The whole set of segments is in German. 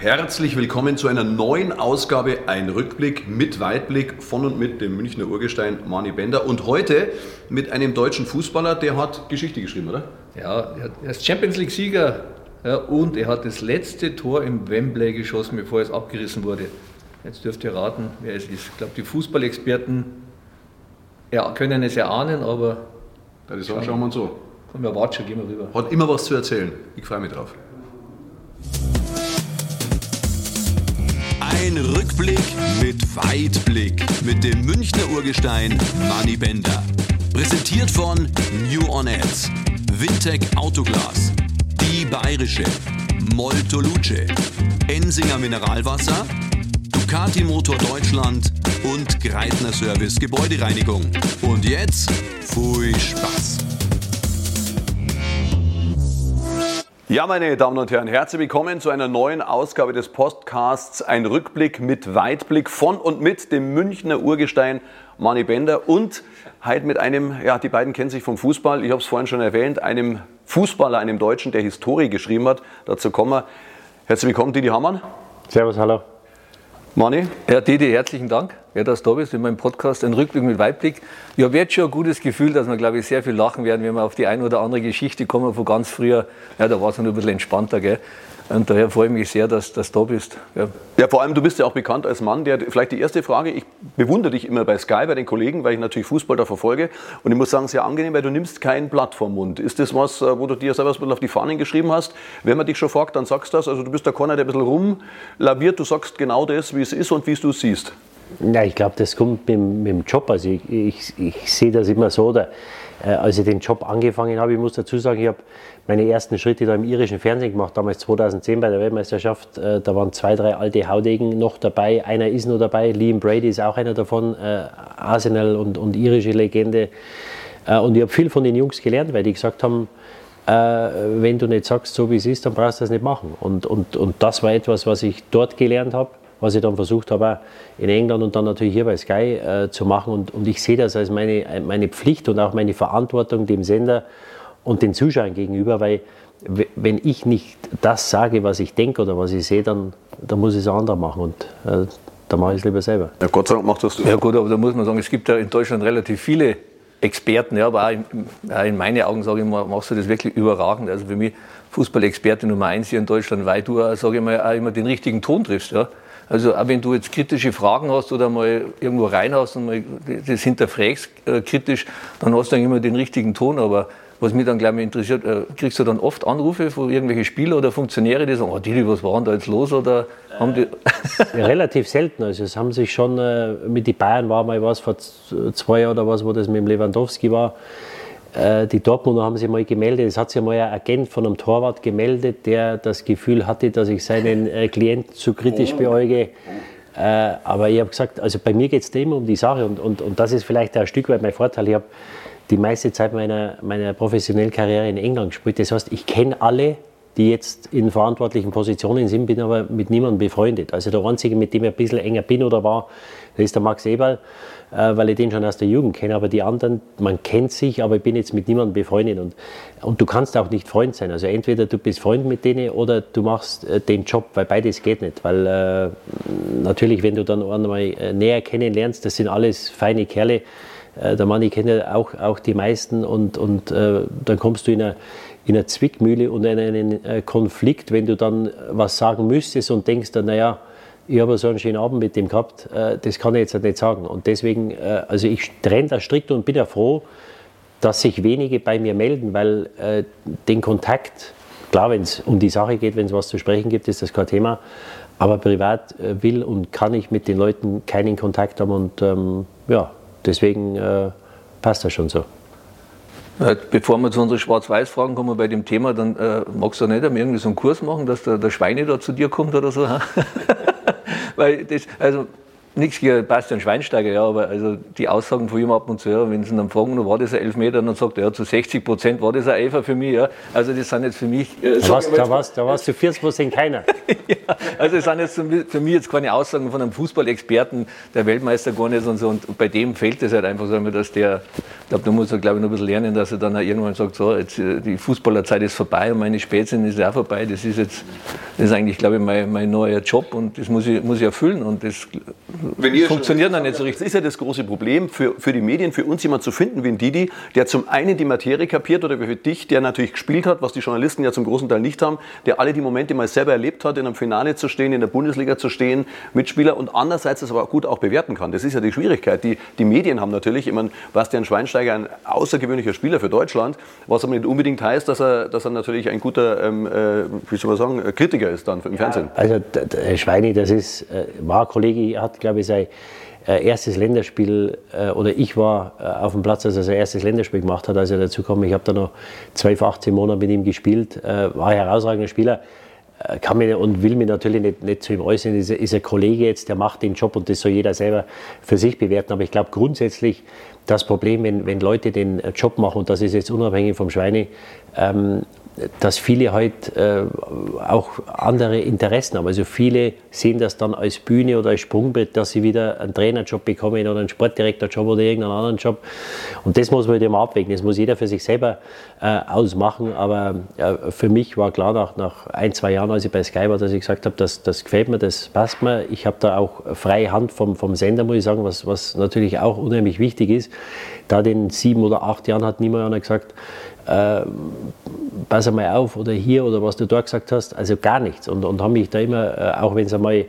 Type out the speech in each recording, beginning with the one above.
Herzlich willkommen zu einer neuen Ausgabe Ein Rückblick mit Weitblick von und mit dem Münchner Urgestein Mani Bender und heute mit einem deutschen Fußballer, der hat Geschichte geschrieben, oder? Ja, er ist Champions League Sieger ja, und er hat das letzte Tor im Wembley geschossen, bevor es abgerissen wurde. Jetzt dürft ihr raten, wer es ist. Ich glaube, die Fußballexperten ja, können es erahnen, aber. Ja, die sagen, schauen wir uns so. Komm, wir warten schon, gehen wir rüber. Hat immer was zu erzählen. Ich freue mich drauf. Ein Rückblick mit Weitblick mit dem Münchner Urgestein Manny Bender. Präsentiert von New On Ads, Wintec Autoglas, Die Bayerische, Molto Luce, Ensinger Mineralwasser, Ducati Motor Deutschland und Greitner Service Gebäudereinigung. Und jetzt, viel Spaß! Ja, meine Damen und Herren, herzlich willkommen zu einer neuen Ausgabe des Podcasts Ein Rückblick mit Weitblick von und mit dem Münchner Urgestein Mani Bender und halt mit einem, ja, die beiden kennen sich vom Fußball, ich habe es vorhin schon erwähnt, einem Fußballer, einem Deutschen, der Historie geschrieben hat. Dazu kommen wir. Herzlich willkommen, Didi Hammann. Servus, hallo. Mani? Ja, Didi, herzlichen Dank, wer das da bist in meinem Podcast, ein Rückblick mit Weitblick. Ich habe jetzt schon ein gutes Gefühl, dass wir, glaube ich, sehr viel lachen werden, wenn wir auf die eine oder andere Geschichte kommen von ganz früher. Ja, da war es noch ein bisschen entspannter, gell? Und daher freue ich mich sehr, dass, dass du da bist. Ja. ja. vor allem, du bist ja auch bekannt als Mann, der, vielleicht die erste Frage, ich bewundere dich immer bei Sky, bei den Kollegen, weil ich natürlich Fußball da verfolge. Und ich muss sagen, sehr angenehm, weil du nimmst kein Blatt vom Mund. Ist das was, äh, wo du dir selber ein bisschen auf die Fahnen geschrieben hast? Wenn man dich schon fragt, dann sagst du das. Also du bist der Corner, der ein bisschen rumlaviert. Du sagst genau das, wie es ist und wie es du siehst. Ja, ich glaube, das kommt mit, mit, dem Job. Also ich, ich, ich sehe das immer so. Da, äh, als ich den Job angefangen habe, ich muss dazu sagen, ich habe meine ersten Schritte da im irischen Fernsehen gemacht, damals 2010 bei der Weltmeisterschaft. Äh, da waren zwei, drei alte Haudegen noch dabei. Einer ist noch dabei, Liam Brady ist auch einer davon, äh, Arsenal und, und irische Legende. Äh, und ich habe viel von den Jungs gelernt, weil die gesagt haben, äh, wenn du nicht sagst, so wie es ist, dann brauchst du das nicht machen. Und, und, und das war etwas, was ich dort gelernt habe was ich dann versucht habe, in England und dann natürlich hier bei Sky äh, zu machen. Und, und ich sehe das als meine, meine Pflicht und auch meine Verantwortung dem Sender und den Zuschauern gegenüber, weil wenn ich nicht das sage, was ich denke oder was ich sehe, dann, dann muss ich es ein anderer machen. Und äh, dann mache ich es lieber selber. Ja, Gott sei Dank machst das du. Ja gut, aber da muss man sagen, es gibt ja in Deutschland relativ viele Experten, ja, aber auch in, in meinen Augen, sage ich mal, machst du das wirklich überragend. Also für mich Fußballexperte Nummer eins hier in Deutschland, weil du, sage ich mal, auch immer den richtigen Ton triffst. Ja. Also auch wenn du jetzt kritische Fragen hast oder mal irgendwo reinhaust und mal das hinterfragst äh, kritisch, dann hast du eigentlich immer den richtigen Ton. Aber was mich dann, glaube ich, interessiert, äh, kriegst du dann oft Anrufe von irgendwelchen Spielern oder Funktionäre, die sagen, oh Dili, was war denn da jetzt los? Oder haben die ja, relativ selten. Also es haben sich schon, äh, mit den Bayern war mal was vor zwei Jahren oder was, wo das mit dem Lewandowski war. Äh, die Dortmunder haben sich mal gemeldet, es hat sich mal ein Agent von einem Torwart gemeldet, der das Gefühl hatte, dass ich seinen äh, Klienten zu kritisch beäuge. Äh, aber ich habe gesagt, also bei mir geht es immer um die Sache und, und, und das ist vielleicht ein Stück weit mein Vorteil. Ich habe die meiste Zeit meiner, meiner professionellen Karriere in England gespielt. Das heißt, ich kenne alle, die jetzt in verantwortlichen Positionen sind, bin aber mit niemandem befreundet. Also der Einzige, mit dem ich ein bisschen enger bin oder war, ist der Max Eberl. Äh, weil ich den schon aus der Jugend kenne. Aber die anderen, man kennt sich, aber ich bin jetzt mit niemandem befreundet. Und, und du kannst auch nicht Freund sein. Also entweder du bist Freund mit denen oder du machst äh, den Job, weil beides geht nicht. Weil äh, natürlich, wenn du dann einmal äh, näher kennenlernst, das sind alles feine Kerle. Äh, der Mann, ich kenne auch, auch die meisten und, und äh, dann kommst du in eine in einer Zwickmühle und in einen Konflikt, wenn du dann was sagen müsstest und denkst dann, naja, ich habe so einen schönen Abend mit dem gehabt, äh, das kann ich jetzt nicht sagen. Und deswegen, äh, also ich trenne das strikt und bin ja froh, dass sich wenige bei mir melden, weil äh, den Kontakt, klar, wenn es um die Sache geht, wenn es was zu sprechen gibt, ist das kein Thema. Aber privat will und kann ich mit den Leuten keinen Kontakt haben und ähm, ja, deswegen äh, passt das schon so. Bevor wir zu unseren Schwarz-Weiß-Fragen kommen bei dem Thema, dann äh, magst du nicht irgendwie so einen Kurs machen, dass der, der Schweine da zu dir kommt oder so? Weil das, also nichts gegen Bastian Schweinsteiger, ja, aber also die Aussagen von ihm ab und zu, ja, wenn sie ihn dann fragen, war das ein Elfmeter, dann sagt er, ja, zu 60 Prozent war das ein Elfer für mich. Ja. Also das sind jetzt für mich... Äh, da warst, da, warst, da warst zu 40 Prozent keiner. ja, also das sind jetzt für mich jetzt keine Aussagen von einem Fußballexperten, der Weltmeister gar nicht und so. Und bei dem fällt es halt einfach so, dass der, ich glaube, da muss er, glaube ich, noch ein bisschen lernen, dass er dann irgendwann sagt, so, jetzt, äh, die Fußballerzeit ist vorbei und meine Spätsinn ist auch vorbei. Das ist jetzt, das ist eigentlich, glaube ich, mein, mein neuer Job und das muss ich, muss ich erfüllen und das funktioniert dann nicht so richtig. Das ist ja das große Problem für, für die Medien, für uns jemand zu finden wie ein Didi, der zum einen die Materie kapiert oder für dich, der natürlich gespielt hat, was die Journalisten ja zum großen Teil nicht haben, der alle die Momente mal selber erlebt hat, in einem Finale zu stehen, in der Bundesliga zu stehen, Mitspieler und andererseits das aber gut auch bewerten kann. Das ist ja die Schwierigkeit. Die, die Medien haben natürlich, ich meine, Bastian Schweinsteiger ein außergewöhnlicher Spieler für Deutschland, was aber nicht unbedingt heißt, dass er, dass er natürlich ein guter, ähm, äh, wie soll man sagen, Kritiker ist dann im Fernsehen. Also Herr Schweini, das ist, äh, war Kollege, hat glaube ich sein äh, erstes Länderspiel, äh, oder ich war äh, auf dem Platz, als er sein erstes Länderspiel gemacht hat, als er dazu kam. Ich habe da noch 12, 18 Monate mit ihm gespielt, war ein herausragender Spieler kann mich und will mich natürlich nicht, nicht zu ihm äußern, ist, ist ein Kollege jetzt, der macht den Job und das soll jeder selber für sich bewerten. Aber ich glaube grundsätzlich, das Problem, wenn, wenn Leute den Job machen, und das ist jetzt unabhängig vom Schweine, ähm, dass viele halt äh, auch andere Interessen haben. Also viele sehen das dann als Bühne oder als Sprungbrett, dass sie wieder einen Trainerjob bekommen oder einen Sportdirektorjob oder irgendeinen anderen Job. Und das muss man halt immer abwägen. Das muss jeder für sich selber äh, ausmachen. Aber äh, für mich war klar nach, nach ein, zwei Jahren, als ich bei Sky war, dass ich gesagt habe, das, das gefällt mir, das passt mir. Ich habe da auch freie Hand vom, vom Sender, muss ich sagen, was, was natürlich auch unheimlich wichtig ist. Da in sieben oder acht Jahren hat niemand gesagt, äh, pass einmal auf oder hier oder was du dort gesagt hast, also gar nichts. Und, und haben mich da immer, äh, auch wenn es einmal, äh,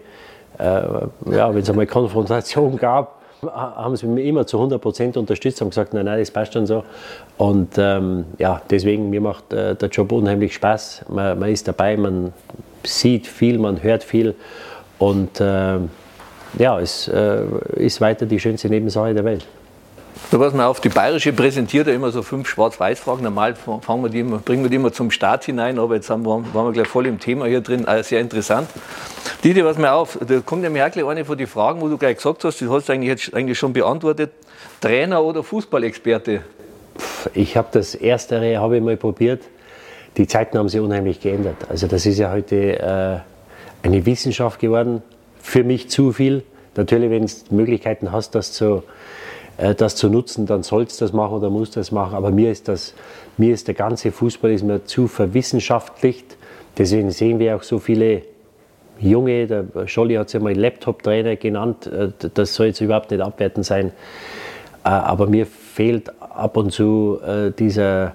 ja, einmal Konfrontation gab, haben sie mich immer zu 100 Prozent unterstützt, haben gesagt, nein, nein, das passt schon so. Und ähm, ja, deswegen, mir macht äh, der Job unheimlich Spaß. Man, man, ist dabei, man sieht viel, man hört viel und äh, ja, es äh, ist weiter die schönste Nebensache der Welt. Da pass mal auf, die Bayerische präsentiert ja immer so fünf Schwarz-Weiß-Fragen. Normal fangen wir die immer, bringen wir die immer zum Start hinein, aber jetzt haben, waren wir gleich voll im Thema hier drin. Also sehr interessant. Didi, pass mal auf, da kommt nämlich auch gleich eine von den Fragen, wo du gleich gesagt hast, die hast du eigentlich, jetzt eigentlich schon beantwortet. Trainer oder Fußballexperte? Ich habe das Erstere, habe ich mal probiert. Die Zeiten haben sich unheimlich geändert. Also das ist ja heute äh, eine Wissenschaft geworden. Für mich zu viel. Natürlich, wenn du Möglichkeiten hast, das zu äh, das zu nutzen, dann sollst du das machen oder musst das machen. Aber mir ist, das, mir ist der ganze Fußball ist mir zu verwissenschaftlicht. Deswegen sehen wir auch so viele Junge, der Scholli hat es ja mal Laptop-Trainer genannt, äh, das soll jetzt überhaupt nicht abwertend sein. Äh, aber mir fehlt ab und zu dieser,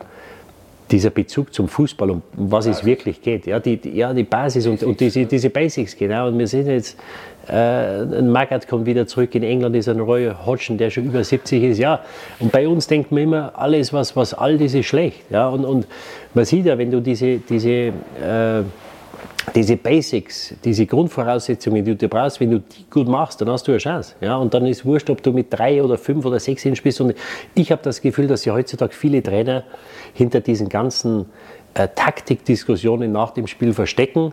dieser Bezug zum Fußball, um was es wirklich geht. Ja, die, ja, die Basis und, und diese, diese Basics, genau. Und wir sind jetzt äh, ein Magath kommt wieder zurück. In England ist ein Roy Hodgson, der schon über 70 ist. Ja, und bei uns denkt man immer, alles, was, was alt ist, ist schlecht. Ja, und, und man sieht ja, wenn du diese, diese, äh, diese Basics, diese Grundvoraussetzungen, die du brauchst, wenn du die gut machst, dann hast du eine Chance. Ja, und dann ist wurscht, ob du mit drei oder fünf oder sechs bist. Und ich habe das Gefühl, dass ja heutzutage viele Trainer hinter diesen ganzen äh, Taktikdiskussionen nach dem Spiel verstecken,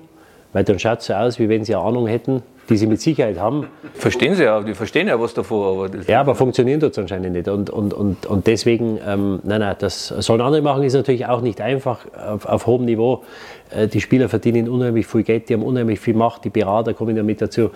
weil dann schaut es so aus, wie wenn sie eine Ahnung hätten, die sie mit Sicherheit haben. Verstehen sie ja, die verstehen ja was davor. Aber ja, aber funktionieren dort anscheinend nicht. Und, und, und, und deswegen, ähm, nein, nein, das sollen andere machen, ist natürlich auch nicht einfach auf, auf hohem Niveau. Äh, die Spieler verdienen unheimlich viel Geld, die haben unheimlich viel Macht, die Berater kommen ja mit dazu.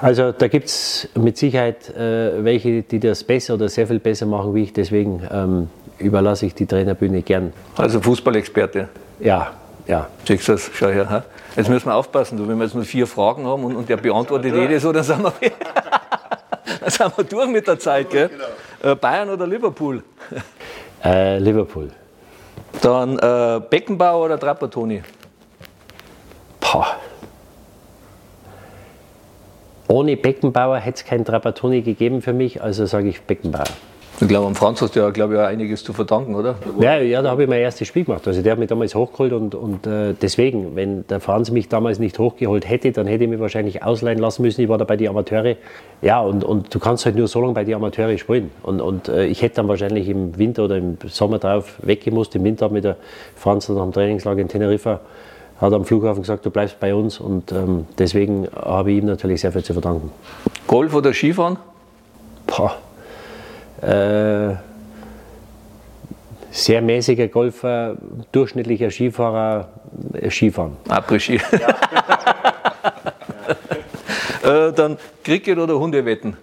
Also da gibt es mit Sicherheit äh, welche, die das besser oder sehr viel besser machen wie ich. Deswegen ähm, überlasse ich die Trainerbühne gern. Also Fußballexperte? Ja, ja. Siehst du das? Schau her. Jetzt müssen wir aufpassen, wenn wir jetzt nur vier Fragen haben und, und der beantwortet jede so, dann sind, wir, dann sind wir durch mit der Zeit. Gell? Genau. Bayern oder Liverpool? Äh, Liverpool. Dann äh, Beckenbauer oder Trapattoni? Boah. Ohne Beckenbauer hätte es keinen Trapattoni gegeben für mich, also sage ich Beckenbauer. Ich glaube, am Franz hast du ja, glaube ich, auch einiges zu verdanken, oder? Ja, ja da habe ich mein erstes Spiel gemacht. Also der hat mich damals hochgeholt und, und äh, deswegen, wenn der Franz mich damals nicht hochgeholt hätte, dann hätte ich mich wahrscheinlich ausleihen lassen müssen. Ich war da bei den Amateure. Ja, und, und du kannst halt nur so lange bei den Amateure spielen. Und, und äh, ich hätte dann wahrscheinlich im Winter oder im Sommer drauf weggemusst. Im Winter mit der Franz dann am Trainingslager in Teneriffa hat am Flughafen gesagt, du bleibst bei uns und ähm, deswegen habe ich ihm natürlich sehr viel zu verdanken. Golf oder Skifahren? Boah. Äh, sehr mäßiger Golfer, durchschnittlicher Skifahrer, äh, Skifahren. Après-Ski. äh, dann Cricket oder Hundewetten?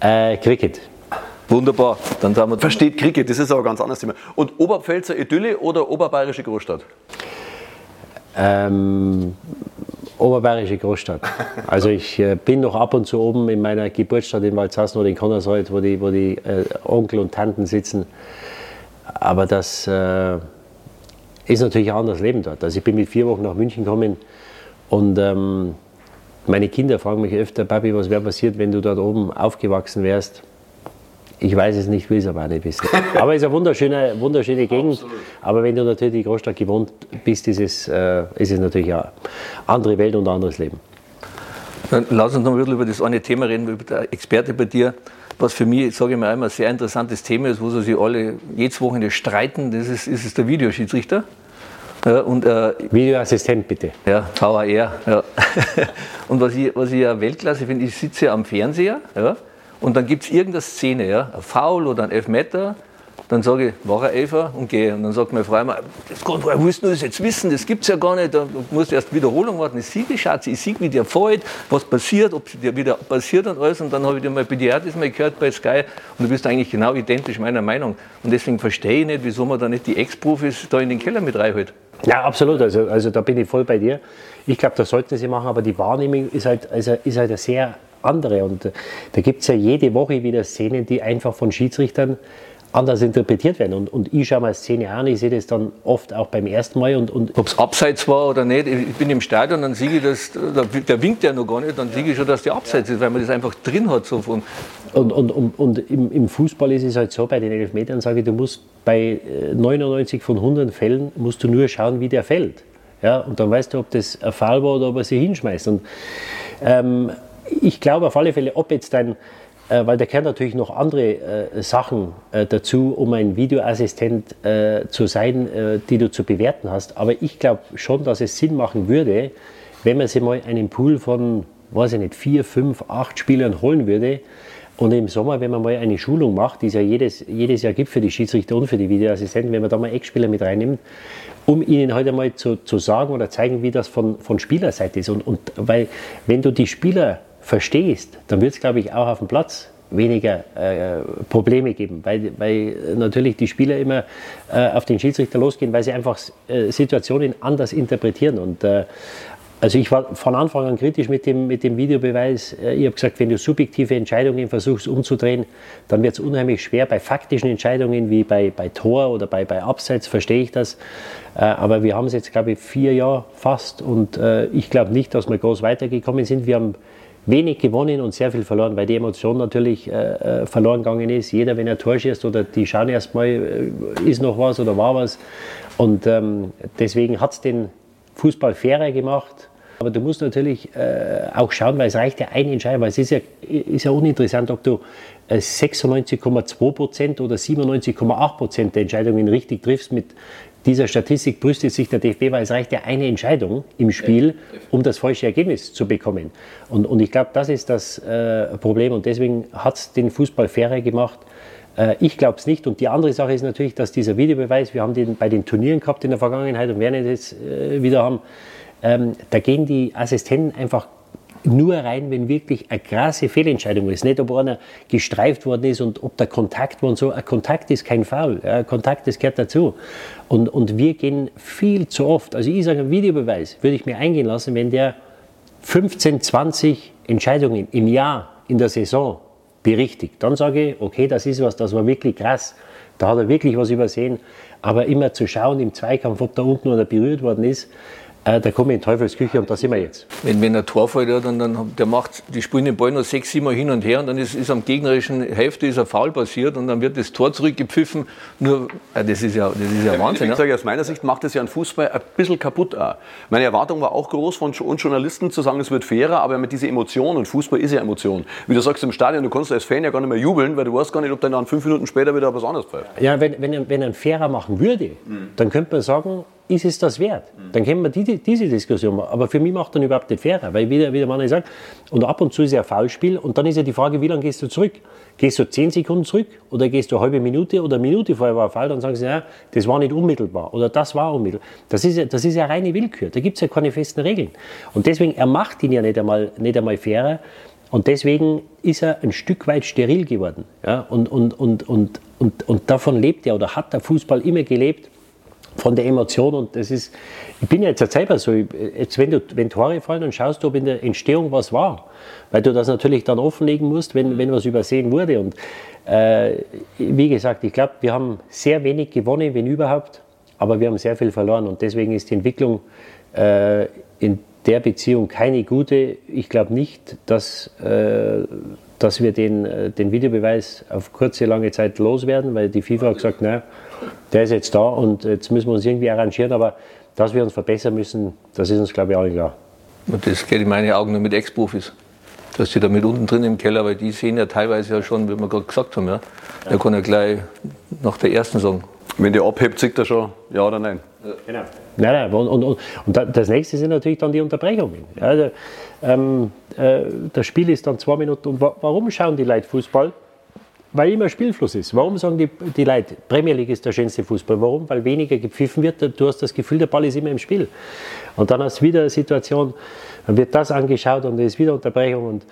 Äh, Cricket. Wunderbar. Dann haben wir Versteht Cricket, das ist aber ein ganz anderes Thema. Und Oberpfälzer Idylle oder oberbayerische Großstadt? Ähm, Oberbayerische Großstadt. Also ich äh, bin noch ab und zu oben in meiner Geburtsstadt in Walzhassen oder in Connersreuth, wo die, wo die äh, Onkel und Tanten sitzen. Aber das äh, ist natürlich ein anderes Leben dort. Also ich bin mit vier Wochen nach München gekommen und ähm, meine Kinder fragen mich öfter, Papi, was wäre passiert, wenn du dort oben aufgewachsen wärst? Ich weiß es nicht, will es aber auch nicht wissen. Aber es ist eine wunderschöne, wunderschöne Gegend. Absolut. Aber wenn du natürlich in die Großstadt gewohnt bist, ist es, äh, ist es natürlich eine andere Welt und ein anderes Leben. Dann lass uns noch ein bisschen über das eine Thema reden, über der Experte bei dir. Was für mich, sage ich mal einmal, ein sehr interessantes Thema ist, wo sie sich alle jedes Wochenende streiten, das ist, ist es der Videoschiedsrichter. Ja, und, äh, Videoassistent bitte. Ja, VAR. Ja. und was ich, was ich ja Weltklasse finde, ich sitze am Fernseher ja, und dann gibt es irgendeine Szene, ja, ein Foul oder ein Elfmeter, dann sage ich, war er Elfer und gehe. Und dann sagt meine Frau immer, das woher willst du das jetzt wissen? Das gibt es ja gar nicht. Da musst du erst Wiederholung warten. Ich sehe, Schatz, ich sehe, wie der fällt, was passiert, ob es dir wieder passiert und alles. Und dann habe ich dir mal bei dir das mal gehört bei Sky und du bist eigentlich genau identisch meiner Meinung. Und deswegen verstehe ich nicht, wieso man da nicht die Ex-Profis da in den Keller mit reinholt. Ja, absolut. Also, also da bin ich voll bei dir. Ich glaube, das sollten sie machen, aber die Wahrnehmung ist halt, also, ist halt eine sehr andere. Und äh, da gibt es ja jede Woche wieder Szenen, die einfach von Schiedsrichtern anders interpretiert werden. Und, und ich schaue mir Szene an, ich sehe das dann oft auch beim ersten Mal. Und, und Ob es abseits war oder nicht, ich bin im Stadion, dann sehe ich das, der winkt ja noch gar nicht, dann sehe ich schon, dass der abseits ist, weil man das einfach drin hat. So von und, und, und, und im, im, Fußball ist es halt so, bei den Elfmetern sage ich, du musst bei 99 äh, von 100 Fällen, musst du nur schauen, wie der fällt. Ja, und dann weißt du, ob das ein Fall war oder ob er sie hinschmeißt. Und ähm, ich glaube auf alle Fälle, ob jetzt dein, äh, weil da gehören natürlich noch andere äh, Sachen äh, dazu, um ein Videoassistent äh, zu sein, äh, die du zu bewerten hast. Aber ich glaube schon, dass es Sinn machen würde, wenn man sich mal einen Pool von, weiß ich nicht, vier, fünf, acht Spielern holen würde. Und im Sommer, wenn man mal eine Schulung macht, die es ja jedes, jedes Jahr gibt für die Schiedsrichter und für die Videoassistenten, wenn man da mal Eckspieler mit reinnimmt, um ihnen heute mal zu, zu sagen oder zeigen, wie das von, von Spielerseite ist. Und, und weil, wenn du die Spieler verstehst, dann wird es, glaube ich, auch auf dem Platz weniger äh, Probleme geben, weil, weil natürlich die Spieler immer äh, auf den Schiedsrichter losgehen, weil sie einfach äh, Situationen anders interpretieren. Und äh, also ich war von Anfang an kritisch mit dem, mit dem Videobeweis. Äh, ich habe gesagt, wenn du subjektive Entscheidungen versuchst umzudrehen, dann wird es unheimlich schwer. Bei faktischen Entscheidungen wie bei, bei Tor oder bei, bei Abseits verstehe ich das. Äh, aber wir haben es jetzt, glaube ich, vier Jahre fast und ich glaube nicht, dass wir groß weitergekommen sind. Wir haben wenig gewonnen und sehr viel verloren, weil die Emotion natürlich äh, äh verloren gegangen ist. Jeder, wenn er Tor schießt oder die schauen erstmal, äh, ist noch was oder war was. Und ähm, deswegen hat es den Fußball fairer gemacht. Aber du musst natürlich äh, auch schauen, weil es reicht ja eine Entscheidung, weil es ist ja, ist ja uninteressant, ob du 96,2 äh, Prozent oder 97,8 Prozent der Entscheidungen richtig triffst mit dieser Statistik brüstet sich der DFB, weil es reicht ja eine Entscheidung im Spiel, um das falsche Ergebnis zu bekommen. Und, und ich glaube, das ist das äh, Problem und deswegen hat es den Fußball fairer gemacht. Äh, ich glaube es nicht. Und die andere Sache ist natürlich, dass dieser Videobeweis, wir haben den bei den Turnieren gehabt in der Vergangenheit und werden es äh, wieder haben, ähm, da gehen die Assistenten einfach nur rein, wenn wirklich eine krasse Fehlentscheidung ist. Nicht, ob einer gestreift worden ist und ob der Kontakt war und so. Ein Kontakt ist kein Foul. Ja, Kontakt, das gehört dazu. Und, und wir gehen viel zu oft. Also ich sage, ein Videobeweis würde ich mir eingehen lassen, wenn der 15, 20 Entscheidungen im Jahr in der Saison berichtigt. Dann sage ich, okay, das ist was, das war wirklich krass. Da hat er wirklich was übersehen. Aber immer zu schauen im Zweikampf, ob da unten einer berührt worden ist, äh, da komme ich in Teufelsküche und da sind wir jetzt. Wenn, wenn ein Tor fällt, ja, dann, dann der macht, die spielen den Ball noch sechs, sieben Mal hin und her und dann ist, ist am gegnerischen Hälfte ist ein Foul passiert und dann wird das Tor zurückgepfiffen. Nur, äh, das ist ja, das ist ja Wahnsinn. Ich sage, aus meiner Sicht macht das ja einen Fußball ein bisschen kaputt. Auch. Meine Erwartung war auch groß von uns Journalisten zu sagen, es wird fairer, aber mit dieser Emotion und Fußball ist ja Emotion. Wie du sagst im Stadion, du kannst als Fan ja gar nicht mehr jubeln, weil du weißt gar nicht, ob dann fünf Minuten später wieder was anderes fällt. Ja, wenn, wenn, wenn er einen fairer machen würde, mhm. dann könnte man sagen, ist es das wert? Dann kennen wir die, diese Diskussion. Aber für mich macht dann überhaupt nicht fairer, weil wieder, wie der Mann sagt, und ab und zu ist ja ein Foulspiel und dann ist ja die Frage, wie lange gehst du zurück? Gehst du 10 Sekunden zurück oder gehst du eine halbe Minute oder eine Minute vorher war ein Foul, dann sagen sie, ja, das war nicht unmittelbar oder das war unmittelbar. Das ist ja, das ist ja reine Willkür, da gibt es ja keine festen Regeln. Und deswegen, er macht ihn ja nicht einmal, nicht einmal fairer, und deswegen ist er ein Stück weit steril geworden. Ja? Und, und, und, und, und, und davon lebt er oder hat der Fußball immer gelebt, von der Emotion. Und das ist, ich bin ja jetzt selber so, jetzt wenn, du, wenn Tore fallen, dann schaust du, ob in der Entstehung was war. Weil du das natürlich dann offenlegen musst, wenn, wenn was übersehen wurde. Und äh, wie gesagt, ich glaube, wir haben sehr wenig gewonnen, wenn überhaupt, aber wir haben sehr viel verloren. Und deswegen ist die Entwicklung äh, in der Beziehung keine gute. Ich glaube nicht, dass, äh, dass wir den, äh, den Videobeweis auf kurze, lange Zeit loswerden, weil die FIFA hat gesagt, naja, der ist jetzt da und jetzt müssen wir uns irgendwie arrangieren, aber dass wir uns verbessern müssen, das ist uns, glaube ich, allen klar. Und das geht in meine Augen nur mit Ex-Profis. Dass die da mit unten drin im Keller, weil die sehen ja teilweise ja schon, wie wir gerade gesagt haben, ja. Der kann ja gleich nach der ersten sagen. Wenn der abhebt, sieht er schon ja oder nein. Genau. Nein, nein. Und, und, und, und das nächste sind natürlich dann die Unterbrechungen. Also, ähm, äh, das Spiel ist dann zwei Minuten. Und warum schauen die Leute Fußball? Weil immer Spielfluss ist. Warum sagen die, die Leute, Premier League ist der schönste Fußball? Warum? Weil weniger gepfiffen wird. Du hast das Gefühl, der Ball ist immer im Spiel. Und dann hast du wieder eine Situation, dann wird das angeschaut und es ist wieder Unterbrechung. Und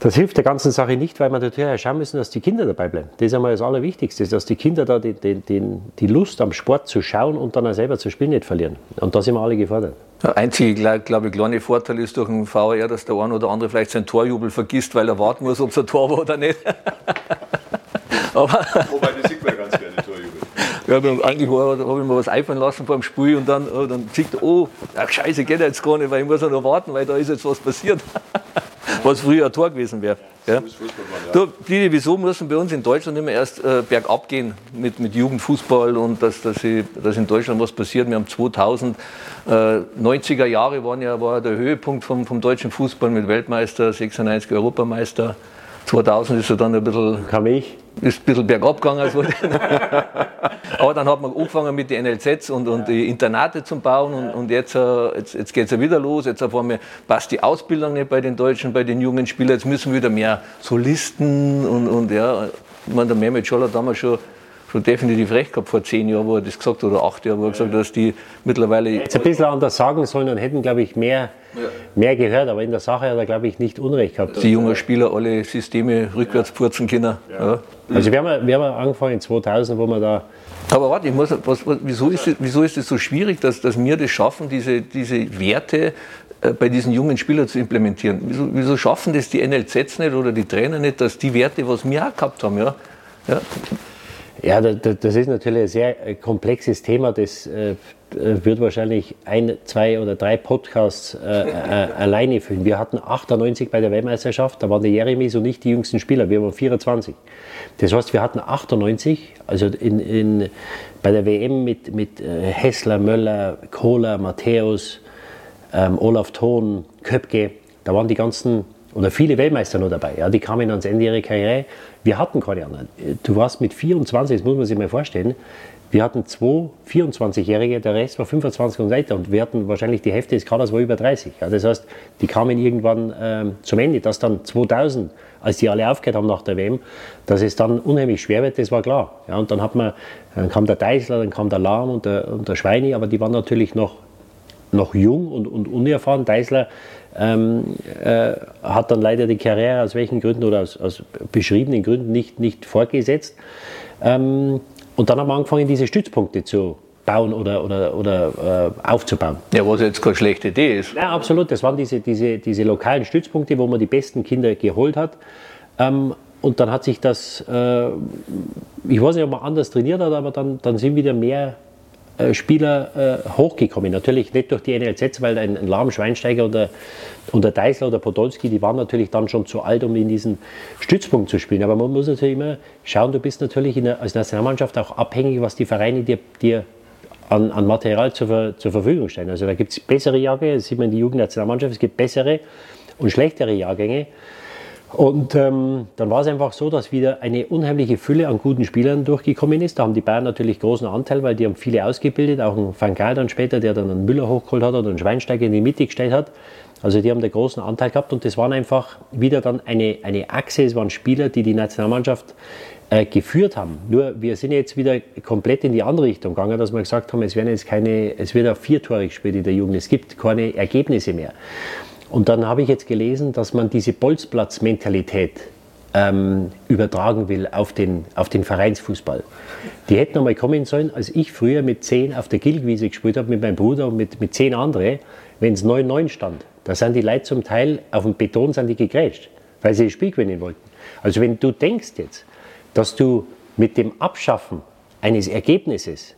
das hilft der ganzen Sache nicht, weil wir natürlich schauen müssen, dass die Kinder dabei bleiben. Das ist einmal das Allerwichtigste, dass die Kinder da die, die, die Lust am Sport zu schauen und dann auch selber zu spielen nicht verlieren. Und da sind wir alle gefordert. Der einzige, glaube ich, kleine Vorteil ist durch den VR, dass der eine oder andere vielleicht seinen Torjubel vergisst, weil er warten muss, ob es ein Tor war oder nicht. Aber Wobei, das sieht man ganz gerne, Torjubel. Ja, dann eigentlich habe ich mir was einfallen lassen beim Spiel und dann, oh, dann sieht er, oh, ach, scheiße, geht jetzt gar nicht, weil ich muss ja noch warten, weil da ist jetzt was passiert. was früher ein Tor gewesen wäre. Ja? Du, die, wieso müssen bei uns in Deutschland immer erst äh, bergab gehen mit, mit Jugendfußball und dass, dass, ich, dass in Deutschland was passiert? Wir haben 2000, äh, 90er Jahre waren ja, war der Höhepunkt vom, vom deutschen Fußball mit Weltmeister, 96 Europameister. 2000 ist er dann ein bisschen, Kam ich. ist ein bisschen bergab gegangen. Also. Aber dann hat man angefangen mit den NLZs und, und die Internate zu bauen und, und jetzt, äh, jetzt, jetzt geht es ja wieder los. Jetzt auf einmal passt die Ausbildung nicht bei den Deutschen, bei den jungen Spielern. Jetzt müssen wieder mehr Solisten und, und ja. Ich meine, der Mehmet Scholl hat damals schon schon definitiv recht gehabt vor zehn Jahren, wo er das gesagt hat, oder acht Jahren, wo er gesagt hat, dass die mittlerweile. Jetzt ein bisschen anders sagen sollen und hätten, glaube ich, mehr, ja. mehr gehört, aber in der Sache hat er, glaube ich, nicht Unrecht gehabt. Die jungen Spieler alle Systeme rückwärts purzen können. Ja. Also, wir haben, wir haben angefangen in 2000, wo wir da. Aber warte, ich muss, was, was, wieso, ist es, wieso ist es so schwierig, dass, dass wir das schaffen, diese, diese Werte äh, bei diesen jungen Spielern zu implementieren? Wieso, wieso, schaffen das die NLZs nicht oder die Trainer nicht, dass die Werte, was wir auch gehabt haben, ja, ja ja, das ist natürlich ein sehr äh, komplexes Thema. Das äh, wird wahrscheinlich ein, zwei oder drei Podcasts äh, äh, alleine füllen. Wir hatten 98 bei der Weltmeisterschaft, da waren die Jeremies und nicht die jüngsten Spieler, wir waren 24. Das heißt, wir hatten 98, also in, in, bei der WM mit, mit Hessler, Möller, Kohler, Matthäus, ähm, Olaf Thon, Köpke, da waren die ganzen oder viele Weltmeister noch dabei. Ja, die kamen ans Ende ihrer Karriere. Wir hatten keine anderen. Du warst mit 24, das muss man sich mal vorstellen. Wir hatten zwei 24-Jährige, der Rest war 25 und weiter und wir hatten wahrscheinlich die Hälfte des Kaders war über 30. Ja, das heißt, die kamen irgendwann ähm, zum Ende, dass dann 2000, als die alle aufgehört haben nach der WM, dass es dann unheimlich schwer wird, das war klar. Ja, und dann, hat man, dann kam der Deisler, dann kam der Lahm und der, und der Schweini, aber die waren natürlich noch, noch jung und, und unerfahren. Deisler ähm, äh, hat dann leider die Karriere aus welchen Gründen oder aus, aus beschriebenen Gründen nicht, nicht fortgesetzt. Ähm, und dann haben wir angefangen, diese Stützpunkte zu bauen oder, oder, oder äh, aufzubauen. Ja, was jetzt keine schlechte Idee ist. Ja, absolut. Das waren diese, diese, diese lokalen Stützpunkte, wo man die besten Kinder geholt hat. Ähm, und dann hat sich das, äh, ich weiß nicht, ob man anders trainiert hat, aber dann, dann sind wieder mehr Spieler äh, hochgekommen. Natürlich nicht durch die NLZs, weil ein, ein Lahm, Schweinsteiger oder, und der Deisler oder Podolski, die waren natürlich dann schon zu alt, um in diesen Stützpunkt zu spielen. Aber man muss natürlich immer schauen, du bist natürlich der, als Nationalmannschaft auch abhängig, was die Vereine dir, dir an, an, Material zur, zur, Verfügung stellen. Also da gibt es bessere Jahrgänge, das sieht man in der Jugendnationalmannschaft, es gibt bessere und schlechtere Jahrgänge. Und ähm, dann war es einfach so, dass wieder eine unheimliche Fülle an guten Spielern durchgekommen ist. Da haben die Bayern natürlich großen Anteil, weil die haben viele ausgebildet, auch ein Van Gaal dann später, der dann einen Müller hochgeholt hat oder einen Schweinsteiger in die Mitte gestellt hat. Also die haben den großen Anteil gehabt und das waren einfach wieder dann eine, eine Achse, es waren Spieler, die die Nationalmannschaft äh, geführt haben. Nur wir sind jetzt wieder komplett in die andere Richtung gegangen, dass wir gesagt haben, es werden jetzt keine, es wird auf vier Tore gespielt in der Jugend, es gibt keine Ergebnisse mehr. Und dann habe ich jetzt gelesen, dass man diese Bolzplatz-Mentalität ähm, übertragen will auf den, auf den Vereinsfußball. Die hätten einmal kommen sollen, als ich früher mit zehn auf der Gilgwiese gespielt habe, mit meinem Bruder und mit, mit zehn anderen, wenn es 9-9 stand. Da sind die Leute zum Teil auf dem Beton sind die gegrätscht, weil sie das Spiel gewinnen wollten. Also wenn du denkst jetzt, dass du mit dem Abschaffen eines Ergebnisses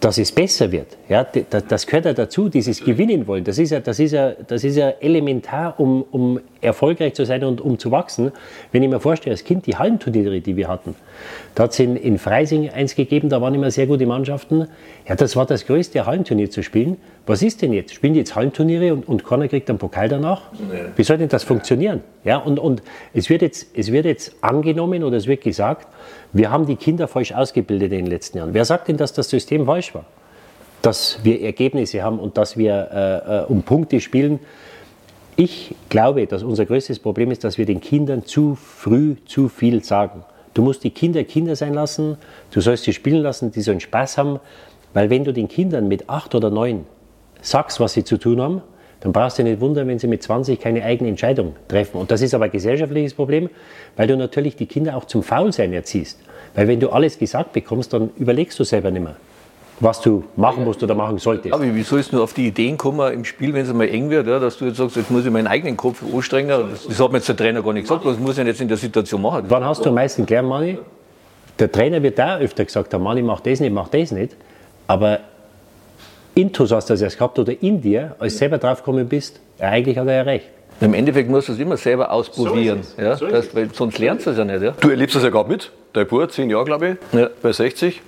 dass es besser wird. Ja, das gehört ja dazu, dieses Gewinnen wollen. Das ist ja, das ist ja, das ist ja elementar, um, um erfolgreich zu sein und um zu wachsen. Wenn ich mir vorstelle, als Kind die Hallenturniere, die wir hatten, da hat es in, in Freising eins gegeben, da waren immer sehr gute Mannschaften. Ja, das war das größte Hallenturnier zu spielen. Was ist denn jetzt? Spielen die jetzt Hallenturniere und, und keiner kriegt einen Pokal danach? Wie soll denn das funktionieren? Ja, und, und es, wird jetzt, es wird jetzt angenommen oder es wird gesagt, wir haben die Kinder falsch ausgebildet in den letzten Jahren. Wer sagt denn, dass das System falsch war? Dass wir Ergebnisse haben und dass wir äh, äh, um Punkte spielen. Ich glaube, dass unser größtes Problem ist, dass wir den Kindern zu früh zu viel sagen. Du musst die Kinder Kinder sein lassen, du sollst sie spielen lassen, die sollen Spaß haben, weil wenn du den Kindern mit acht oder neun sagst, was sie zu tun haben, dann brauchst du nicht wundern, wenn sie mit 20 keine eigene Entscheidung treffen. Und das ist aber ein gesellschaftliches Problem, weil du natürlich die Kinder auch zum Faulsein erziehst. Weil wenn du alles gesagt bekommst, dann überlegst du selber nicht mehr, was du machen musst oder machen solltest. Aber wie sollst du auf die Ideen kommen im Spiel, wenn es mal eng wird, ja, dass du jetzt sagst, jetzt muss ich meinen eigenen Kopf anstrengen? Das, das hat mir jetzt der Trainer gar nicht gesagt, das muss ich jetzt in der Situation machen. Wann hast du am meisten gelernt, Manni? Der Trainer wird da öfter gesagt haben, Manni, mach das nicht, mach das nicht. Aber Intus hast du das erst gehabt oder in dir, als du selber draufgekommen bist, ja, eigentlich hat er ja recht. Im Endeffekt musst du es immer selber ausprobieren, so ja? So das, weil sonst lernst du es ja nicht. Ja? Du erlebst das ja gerade mit, dein Bruder, zehn Jahre glaube ich, ja. bei 60.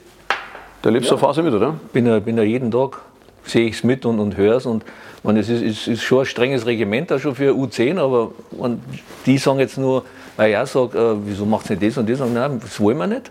Da erlebst du ja. eine Phase mit, oder? Bin ja, bin ja jeden Tag, sehe ich es mit und, und höre es. Und man, es ist, ist, ist, schon ein strenges Regiment da schon für U10, aber man, die sagen jetzt nur, weil er sagt, äh, wieso macht ihr nicht das und das? Und nein, das wollen wir nicht.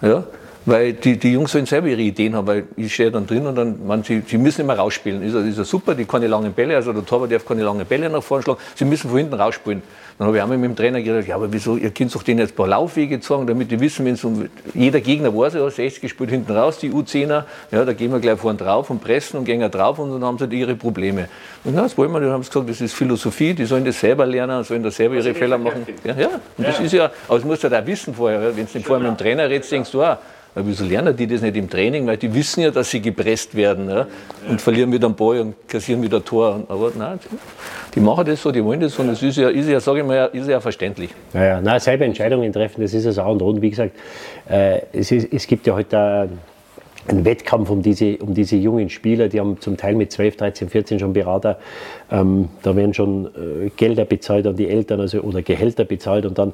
Ja? Weil die, die Jungs sollen selber ihre Ideen haben, weil ich stehe dann drin und dann, man, sie, sie müssen immer rausspielen. Ist, ist ja super, die keine langen Bälle, also der Torwart darf keine langen Bälle nach vorne schlagen, sie müssen von hinten rausspielen. Dann habe ich auch mit dem Trainer gesagt, ja, aber wieso, ihr könnt doch denen jetzt ein paar Laufwege zeigen, damit die wissen, wenn so jeder Gegner weiß, ja, 60 gespielt hinten raus, die U10er, ja, da gehen wir gleich vorne drauf und pressen und gehen drauf und dann haben sie halt ihre Probleme. Und na, das wollen wir, die haben gesagt, das ist Philosophie, die sollen das selber lernen, sollen da selber ihre Fehler machen. Ja, ja, und das ist ja, aber das musst du halt auch wissen vorher, wenn du nicht vorher mit dem Trainer redest, denkst du, ah, weil wieso lernen die das nicht im Training? Weil die wissen ja, dass sie gepresst werden ja? und verlieren wieder einen Ball und kassieren wieder ein Tor. Aber nein, die machen das so, die wollen das so und das ist ja, ist ja sage ich mal, ist ja verständlich. Ja, ja. Nein, selber Entscheidungen treffen, das ist ja Sau und Und wie gesagt, äh, es, ist, es gibt ja heute einen Wettkampf um diese, um diese jungen Spieler, die haben zum Teil mit 12, 13, 14 schon Berater. Ähm, da werden schon äh, Gelder bezahlt an die Eltern also, oder Gehälter bezahlt und dann,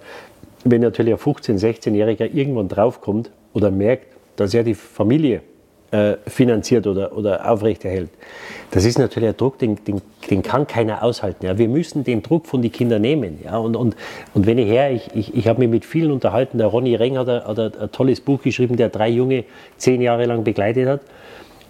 wenn natürlich ein 15-, 16-Jähriger irgendwann draufkommt, oder merkt, dass er die Familie äh, finanziert oder, oder aufrechterhält, das ist natürlich ein Druck, den, den, den kann keiner aushalten. Ja. Wir müssen den Druck von den Kindern nehmen. Ja. Und, und, und wenn ich her, ich, ich, ich habe mich mit vielen unterhalten, der Ronny Reng hat, ein, hat ein tolles Buch geschrieben, der drei Junge zehn Jahre lang begleitet hat.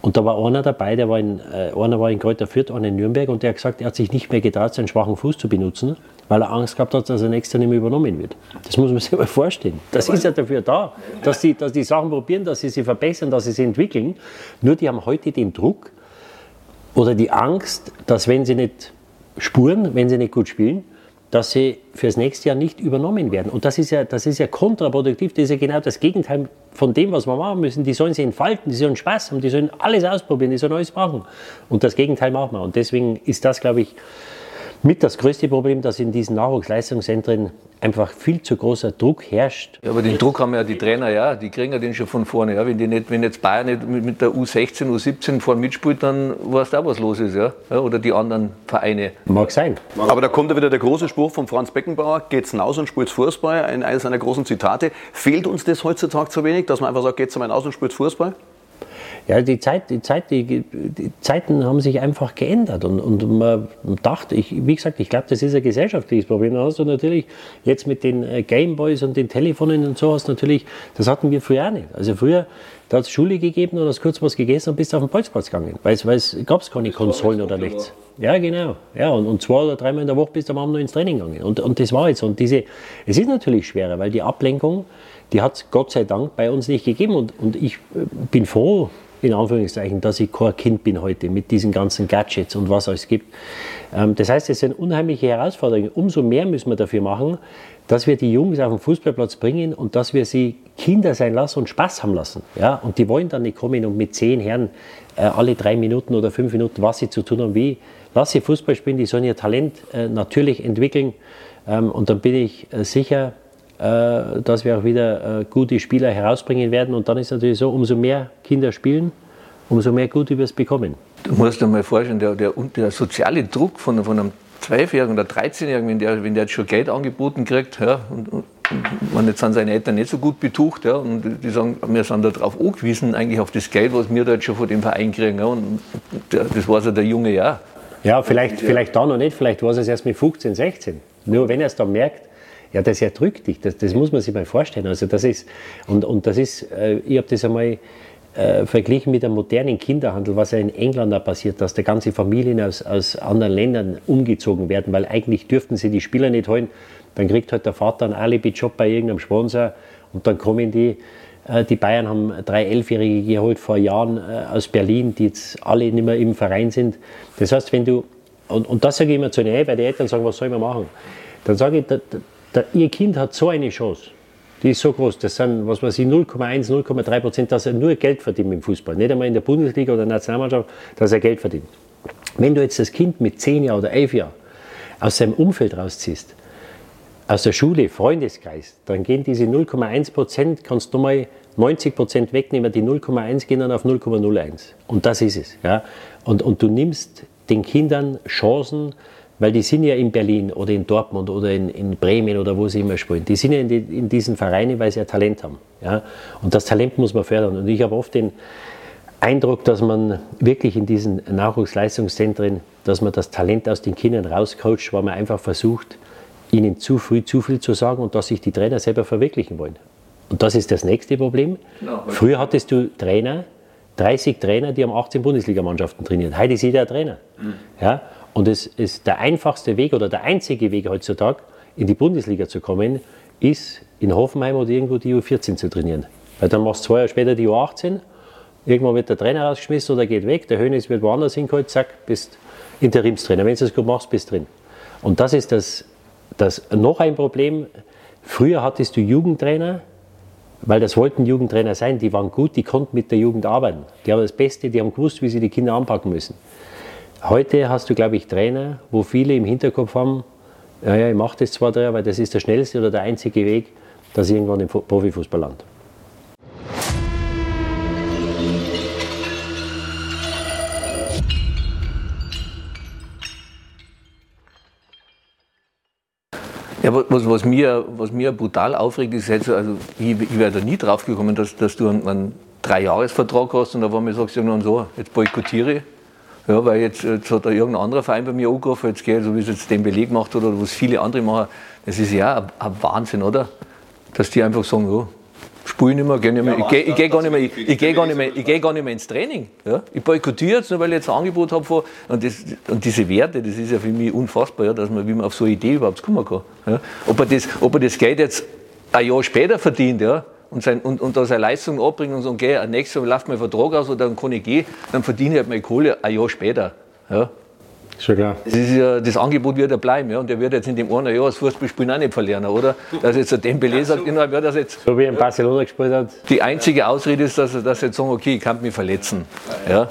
Und da war einer dabei, der war in, äh, einer war in Kräuter Fürth, einer in Nürnberg, und der hat gesagt, er hat sich nicht mehr getraut, seinen schwachen Fuß zu benutzen weil er Angst gehabt hat, dass er nächstes Jahr nicht mehr übernommen wird. Das muss man sich mal vorstellen. Das ist ja dafür da, dass die, dass die Sachen probieren, dass sie sich verbessern, dass sie sich entwickeln. Nur die haben heute den Druck oder die Angst, dass wenn sie nicht spuren, wenn sie nicht gut spielen, dass sie fürs nächste Jahr nicht übernommen werden. Und das ist ja, das ist ja kontraproduktiv. Das ist ja genau das Gegenteil von dem, was wir machen müssen. Die sollen sich entfalten, die sollen Spaß haben, die sollen alles ausprobieren, die sollen alles machen. Und das Gegenteil machen wir. Und deswegen ist das, glaube ich, mit das größte Problem, dass in diesen Nachwuchsleistungszentren einfach viel zu großer Druck herrscht. Ja, aber den Druck haben ja die Trainer, ja, die kriegen ja den schon von vorne. Ja. Wenn, die nicht, wenn jetzt Bayern nicht mit der U16, U17 vorne mitspielt, dann weißt du auch, was los ist. Ja. Oder die anderen Vereine. Mag sein. Aber da kommt ja wieder der große Spruch von Franz Beckenbauer, geht's hinaus und spielt Fußball, eines seiner großen Zitate. Fehlt uns das heutzutage zu wenig, dass man einfach sagt, geht's mal hinaus und spielt Fußball? Ja, die, Zeit, die, Zeit, die, die Zeiten haben sich einfach geändert und, und man dachte, ich, wie gesagt, ich glaube, das ist ein gesellschaftliches Problem. Da hast du natürlich jetzt mit den äh, Gameboys und den Telefonen und so hast natürlich, das hatten wir früher auch nicht. Also früher, da hat es Schule gegeben und hast kurz was gegessen und bist auf den Bolzplatz gegangen, weil es gab es keine Konsolen oder nichts. Ja, genau. Ja, und, und zwei oder dreimal in der Woche bist du am Abend noch ins Training gegangen. Und, und das war jetzt. Und diese, es ist natürlich schwerer, weil die Ablenkung, die hat es Gott sei Dank bei uns nicht gegeben. Und, und ich äh, bin froh, in Anführungszeichen, dass ich kein Kind bin heute mit diesen ganzen Gadgets und was es gibt. Ähm, das heißt, es sind unheimliche Herausforderungen. Umso mehr müssen wir dafür machen, dass wir die Jungs auf den Fußballplatz bringen und dass wir sie Kinder sein lassen und Spaß haben lassen. Ja? Und die wollen dann nicht kommen und mit zehn Herren äh, alle drei Minuten oder fünf Minuten, was sie zu tun haben, wie. Lass sie Fußball spielen, die sollen ihr Talent äh, natürlich entwickeln. Ähm, und dann bin ich äh, sicher, dass wir auch wieder äh, gute Spieler herausbringen werden. Und dann ist es natürlich so, umso mehr Kinder spielen, umso mehr Gute wir es bekommen. Du musst dir mal vorstellen, der, der, der soziale Druck von, von einem Zwölfjährigen oder 13-Jährigen, wenn der, wenn der jetzt schon Geld angeboten kriegt, ja, und, und, und jetzt sind seine Eltern nicht so gut betucht, ja, und die sagen, wir sind darauf angewiesen, eigentlich auf das Geld, was wir da jetzt schon von dem Verein kriegen. Ja, und das weiß ja der Junge ja. Ja, vielleicht, vielleicht da noch nicht, vielleicht war es erst mit 15, 16. Nur wenn er es dann merkt, ja, das erdrückt dich, das, das muss man sich mal vorstellen. Also das ist, und, und das ist, äh, ich habe das einmal äh, verglichen mit einem modernen Kinderhandel, was ja in England auch passiert, dass da ganze Familien aus, aus anderen Ländern umgezogen werden, weil eigentlich dürften sie die Spieler nicht holen. Dann kriegt halt der Vater einen Alibi-Job bei irgendeinem Sponsor und dann kommen die. Äh, die Bayern haben drei Elfjährige geholt vor Jahren äh, aus Berlin, die jetzt alle nicht mehr im Verein sind. Das heißt, wenn du, und, und das sage ich immer zu den, weil die Eltern sagen, was soll man machen? Dann sage ich, da, da, ihr Kind hat so eine Chance die ist so groß. Das sind, was weiß ich, 0,1, 0,3 Prozent, dass er nur Geld verdient im Fußball. Nicht einmal in der Bundesliga oder der Nationalmannschaft, dass er Geld verdient. Wenn du jetzt das Kind mit 10 Jahren oder 11 Jahren aus seinem Umfeld rausziehst, aus der Schule, Freundeskreis, dann gehen diese 0,1 Prozent, kannst du mal 90 Prozent wegnehmen, die 0,1 gehen dann auf 0,01. Und das ist es. Ja? Und, und du nimmst den Kindern Chancen, weil die sind ja in Berlin oder in Dortmund oder in, in Bremen oder wo sie immer spielen. Die sind ja in, die, in, diesen Vereinen, weil sie ja Talent haben. Ja? Und das Talent muss man fördern. Und ich habe oft den Eindruck, dass man wirklich in diesen Nachwuchsleistungszentren, dass man das Talent aus den Kindern rauscoacht, weil man einfach versucht, ihnen zu früh zu viel zu sagen und dass sich die Trainer selber verwirklichen wollen. Und das ist das nächste Problem. Früher hattest du Trainer, 30 Trainer, die haben 18 Bundesligamannschaften trainiert. Heute ist jeder Trainer. Mhm. Ja? Und es ist der einfachste Weg oder der einzige Weg heutzutage, in die Bundesliga zu kommen, ist in Hoffenheim oder irgendwo die U14 zu trainieren. Weil dann machst du zwei Jahre später die U18, irgendwann wird der Trainer rausgeschmissen oder geht weg, der Hönes wird woanders hingeholt, zack, bist Interimstrainer. Wenn du es gut machst, bist drin. Und das ist das, das noch ein Problem. Früher hattest du Jugendtrainer, weil das wollten Jugendtrainer sein, die waren gut, die konnten mit der Jugend arbeiten. Die haben das Beste, die haben gewusst, wie sie die Kinder anpacken müssen. Heute hast du, glaube ich, Trainer, wo viele im Hinterkopf haben, ja, ja, ich mache das zwar da, weil das ist der schnellste oder der einzige Weg, dass ich irgendwann im Profifußball lande. Ja, was, was, mir, was mir brutal aufregt, ist jetzt, also ich, ich wäre da nie drauf gekommen, dass, dass du einen, einen Dreijahresvertrag hast und da war mir sagst irgendwann so, jetzt boykottiere ich ja, weil jetzt, jetzt hat da irgendein anderer Verein bei mir angerufen, jetzt geht, so wie es jetzt den Beleg gemacht hat oder was viele andere machen. Das ist ja ein, ein Wahnsinn, oder? Dass die einfach sagen, ja, spiele nicht mehr, geh nicht mehr, ja, ich, gehe, ich gehe gar nicht mehr, ich, ich gehe gar nicht mehr, ich gehe gar nicht mehr ins Training. Ja? Ich boykottiere jetzt nur, weil ich jetzt ein Angebot habe von, und, das, und diese Werte, das ist ja für mich unfassbar, ja, dass man, wie man auf so eine Idee überhaupt kommen kann. Ja? Ob, er das, ob er das Geld jetzt ein Jahr später verdient, ja, und, sein, und, und da seine Leistung abbringen und sagen, okay, nächstes Jahr läuft mein Vertrag aus oder dann kann ich gehen, dann verdiene ich halt meine Kohle ein Jahr später. Ja. Schon klar. Das, ist ja, das Angebot wird ja bleiben. Ja, und der wird jetzt in dem einen Jahr das Fußballspielen auch nicht verlieren, oder? Dass jetzt der Dembele sagt, innerhalb Jahr, dass jetzt. So wie in Barcelona gespielt hat. Die einzige Ausrede ist, dass er dass jetzt sagen, okay, ich kann mich verletzen. Ja.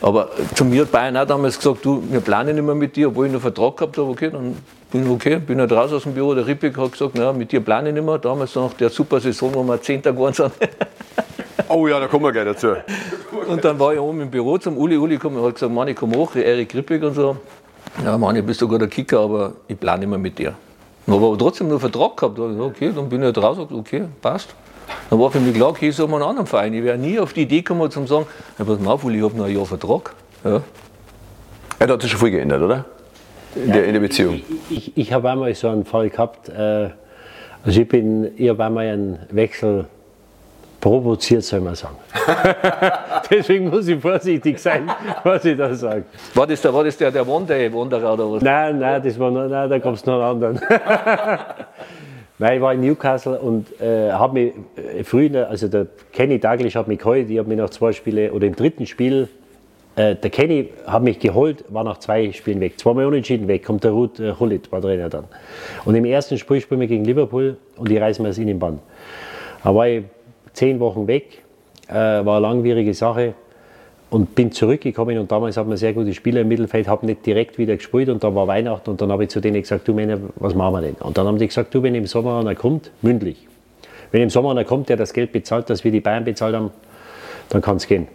Aber zu mir hat Bayern auch damals gesagt, du, wir planen nicht mehr mit dir, obwohl ich noch Vertrag gehabt habe, okay, dann bin okay, bin halt raus aus dem Büro. Der Rippig hat gesagt, na, mit dir plane ich nicht mehr. Damals nach der super Saison, wo wir Zehnter geworden sind. oh ja, da kommen wir gleich dazu. Und dann war ich oben im Büro zum Uli. Uli kam, hat gesagt, Mann, ich komme hoch, Erik Rippig und so. Ja, Mann, bist du guter Kicker, aber ich plane nicht mehr mit dir. Dann habe aber trotzdem nur Vertrag gehabt. okay, dann bin ich halt raus, okay, passt. Dann war für mich klar, okay, ich suche mal einen anderen Verein. Ich wäre nie auf die Idee gekommen, zu sagen, ja, pass mal auf, Uli, ich habe noch ein Jahr Vertrag. Ja. Ja, da hat sich schon viel geändert, oder? In, der, in der Beziehung. Ich, ich habe einmal so einen Fall gehabt, äh, also ich bin, ich habe einmal einen Wechsel provoziert, soll man sagen. Deswegen muss ich vorsichtig sein, was ich da sage. War das der, war das der, der One-Day-Wanderer oder was? Nein, nein, das war noch, nein, da gab es noch einen anderen. Nein, ich war in Newcastle und äh, habe mich äh, früher, also der Kenny Douglas hat mich geholt, ich habe mich nach zwei Spielen oder im dritten Spiel, äh, der Kenny hat mich geholt, war nach zwei Spielen weg, zweimal unentschieden weg, kommt der Ruth äh, Hullit, war Trainer dann. Und im ersten Spiel spielen wir gegen Liverpool und die reißen mir das Innenband. Da war ich zehn Wochen weg, äh, war eine langwierige Sache und bin zurückgekommen und damals hatten wir sehr gute Spieler im Mittelfeld, habe nicht direkt wieder gespielt und dann war Weihnachten und dann habe ich zu denen gesagt, du Männer, was machen wir denn? Und dann haben die gesagt, du, wenn im Sommer einer kommt, mündlich, wenn im Sommer einer kommt, der das Geld bezahlt, das wir die Bayern bezahlt haben, dann kann es gehen.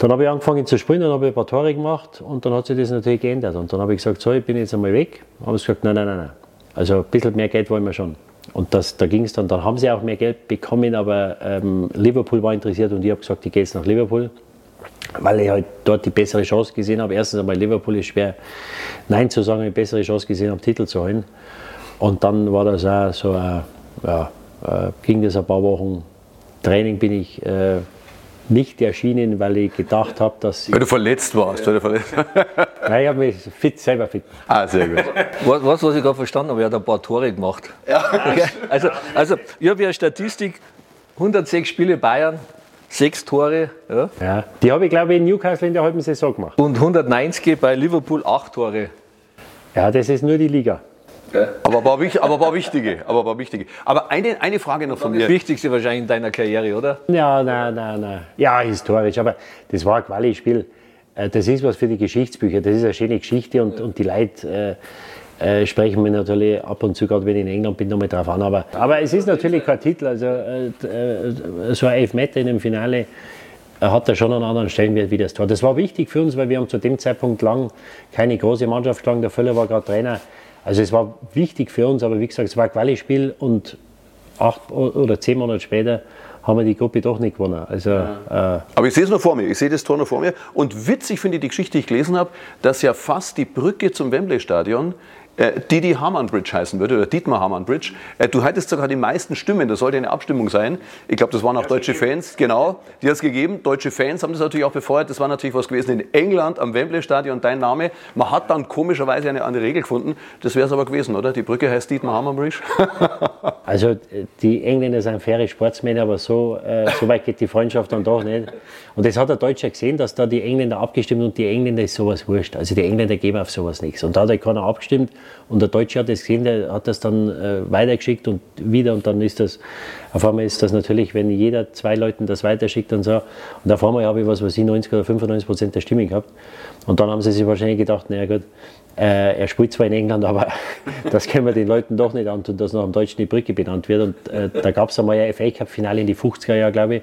Dann habe ich angefangen zu spielen, dann habe ich ein paar Tore gemacht und dann hat sich das natürlich geändert. Und dann habe ich gesagt, so, ich bin jetzt einmal weg. Haben sie gesagt, nein, nein, nein, nein. Also ein bisschen mehr Geld wollen wir schon. Und das, da ging es dann, dann haben sie auch mehr Geld bekommen, aber ähm, Liverpool war interessiert und ich habe gesagt, ich gehe jetzt nach Liverpool, weil ich halt dort die bessere Chance gesehen habe. Erstens einmal Liverpool ist schwer, Nein zu sagen, eine bessere Chance gesehen habe, Titel zu holen. Und dann war das auch so, äh, ja, äh, ging das ein paar Wochen Training, bin ich äh, nicht erschienen, weil ich gedacht habe, dass. Weil du verletzt warst, oder verletzt? Nein, ich habe mich fit, selber fit. Ah, sehr gut. Was, was, was ich gerade verstanden habe, er hat ein paar Tore gemacht. Ja. Also, also ich habe ja eine Statistik, 106 Spiele Bayern, sechs Tore. Ja. Ja, die habe ich, glaube ich, in Newcastle in der halben Saison gemacht. Und 190 bei Liverpool, acht Tore. Ja, das ist nur die Liga. Aber war, wich- aber war wichtige. Aber war wichtige. Aber eine, eine Frage noch von Das mir. Wichtigste wahrscheinlich in deiner Karriere, oder? Ja, nein, nein, nein. Ja, historisch, aber das war ein Quali-Spiel. Äh, Das ist was für die Geschichtsbücher. Das ist eine schöne Geschichte und, und die Leute äh, äh, sprechen mir natürlich ab und zu, gerade wenn ich in England bin, nochmal drauf an. Aber, aber es ist natürlich kein Titel. Also äh, äh, so ein Elfmeter in dem Finale hat da schon einen anderen Stellenwert wie das Tor. Das war wichtig für uns, weil wir haben zu dem Zeitpunkt lang keine große Mannschaft geschlagen. Der Völler war gerade Trainer. Also es war wichtig für uns, aber wie gesagt, es war ein Quali-Spiel und acht oder zehn Monate später haben wir die Gruppe doch nicht gewonnen. Also, äh, Aber ich sehe es noch vor mir, ich sehe das Tor noch vor mir. Und witzig finde ich die Geschichte, die ich gelesen habe, dass ja fast die Brücke zum Wembley-Stadion äh, Didi Hamann Bridge heißen würde, oder Dietmar Hamann Bridge. Äh, du hattest sogar die meisten Stimmen, das sollte eine Abstimmung sein. Ich glaube, das waren auch deutsche Fans, genau, die hat es gegeben. Deutsche Fans haben das natürlich auch befeuert. Das war natürlich was gewesen in England am Wembley-Stadion, dein Name. Man hat dann komischerweise eine andere Regel gefunden. Das wäre es aber gewesen, oder? Die Brücke heißt Dietmar Hamann Bridge. Also äh, die Engländer sind faire Sportsmänner, aber so, äh, so weit geht die Freundschaft dann doch nicht. Und das hat der Deutsche gesehen, dass da die Engländer abgestimmt und die Engländer ist sowas wurscht. Also die Engländer geben auf sowas nichts. Und da hat halt keiner abgestimmt und der Deutsche hat das gesehen, der hat das dann äh, weitergeschickt und wieder und dann ist das, auf einmal ist das natürlich, wenn jeder zwei Leuten das weiterschickt und so. Und auf einmal habe ich was weiß ich, 90 oder 95 Prozent der Stimme gehabt. Und dann haben sie sich wahrscheinlich gedacht, naja gut, äh, er spielt zwar in England, aber das können wir den Leuten doch nicht antun, dass nach dem Deutschen die Brücke benannt wird. Und äh, da gab es einmal ein FA Cup-Finale in die 50er Jahre, glaube ich.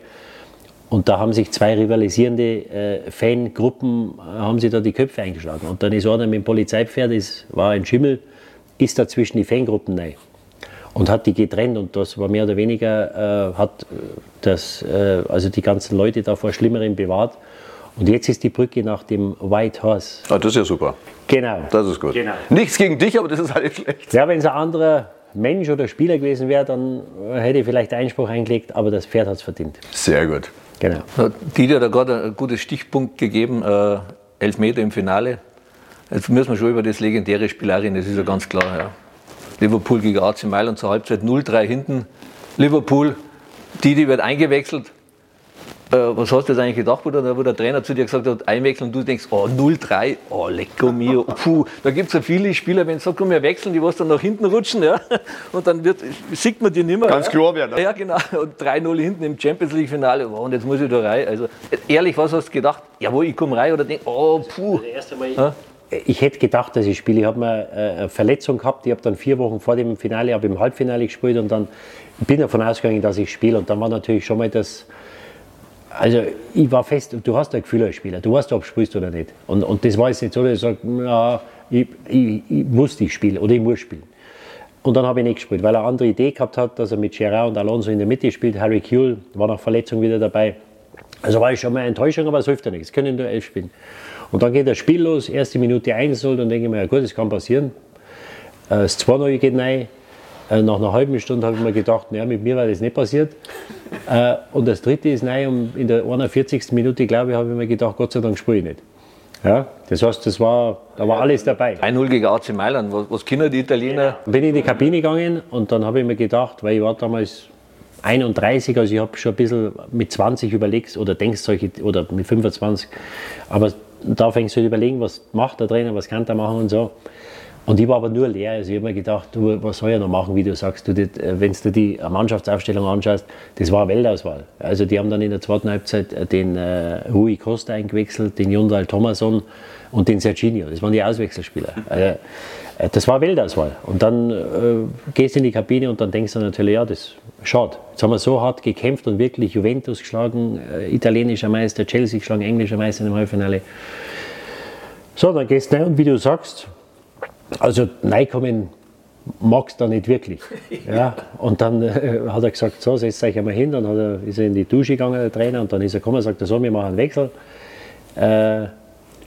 Und da haben sich zwei rivalisierende äh, Fangruppen, äh, haben sie da die Köpfe eingeschlagen. Und dann ist einer mit dem Polizeipferd, es war ein Schimmel, ist da zwischen die Fangruppen rein und hat die getrennt. Und das war mehr oder weniger, äh, hat das, äh, also die ganzen Leute da vor Schlimmerem bewahrt. Und jetzt ist die Brücke nach dem White Horse. Ah, das ist ja super. Genau. Das ist gut. Genau. Nichts gegen dich, aber das ist halt schlecht. Ja, wenn es ein anderer Mensch oder Spieler gewesen wäre, dann hätte ich vielleicht Einspruch eingelegt, aber das Pferd hat es verdient. Sehr gut. Genau. Didi hat gerade einen guten Stichpunkt gegeben, äh, Elfmeter im Finale. Jetzt müssen wir schon über das legendäre Spiel reden, das ist ja ganz klar. Ja. Liverpool gegen AC Mailand zur Halbzeit 0-3 hinten. Liverpool, Didi wird eingewechselt. Äh, was hast du jetzt eigentlich gedacht, wo der, wo der Trainer zu dir gesagt hat, einwechseln und du denkst, oh 0-3, oh lecko mio, puh. Da gibt es ja viele Spieler, wenn sie sagen, komm, wir wechseln, die was dann nach hinten rutschen, ja. Und dann wird, sieht man die nicht mehr. Ganz ja. klar werden, ne? Ja, genau. Und 3-0 hinten im Champions League-Finale. Oh, und jetzt muss ich da rein. Also, ehrlich, was hast du gedacht? Jawohl, ich komme rein oder denk, oh, puh. Ja? Ich hätte gedacht, dass ich spiele. Ich habe mir äh, eine Verletzung gehabt. Ich habe dann vier Wochen vor dem Finale, habe im Halbfinale gespielt und dann bin davon ausgegangen, dass ich spiele. Und dann war natürlich schon mal das. Also ich war fest, du hast ein Gefühl als Spieler, du weißt, ob du spielst oder nicht. Und, und das war jetzt nicht so, dass ich sage, ja, ich, ich, ich muss nicht spielen oder ich muss spielen. Und dann habe ich nicht gespielt, weil er eine andere Idee gehabt hat, dass er mit Gerard und Alonso in der Mitte spielt. Harry Kuehl war nach Verletzung wieder dabei. Also war ich schon mal Enttäuschung, aber es hilft ja nichts. Können nur elf spielen. Und dann geht das Spiel los, erste Minute 1-0, dann denke ich mir, ja gut, das kann passieren. Äh, das 2-0 geht rein. Äh, nach einer halben Stunde habe ich mir gedacht, naja, mit mir war das nicht passiert. Äh, und das dritte ist rein, um in der 41. Minute, glaube ich, habe ich mir gedacht, Gott sei Dank spiele ich nicht. Ja, das heißt, das war, da war alles dabei. 1-0 gegen AC Mailand, was, was können die Italiener? Bin in die Kabine gegangen und dann habe ich mir gedacht, weil ich war damals 31, also ich habe schon ein bisschen mit 20 überlegt oder denkst solche, oder mit 25, aber da fängst du halt überlegen, was macht der Trainer, was kann der machen und so. Und ich war aber nur leer. Also ich habe mir gedacht, du, was soll ich noch machen, wie du sagst. Du, wenn du die Mannschaftsaufstellung anschaust, das war eine Weltauswahl. Also die haben dann in der zweiten Halbzeit äh, den äh, Rui Costa eingewechselt, den Jundal Thomason und den Serginho. Das waren die Auswechselspieler. Also, äh, das war Weltauswahl. Und dann äh, gehst du in die Kabine und dann denkst du natürlich, ja, das ist schade. Jetzt haben wir so hart gekämpft und wirklich Juventus geschlagen, äh, italienischer Meister, Chelsea geschlagen, englischer Meister im Halbfinale. So, dann gehst du rein und wie du sagst, also reinkommen magst du nicht wirklich. Ja, und dann äh, hat er gesagt, so, setzt euch einmal hin. Dann er, ist er in die Dusche gegangen, der Trainer, und dann ist er gekommen und sagt, so, wir machen einen Wechsel. Äh,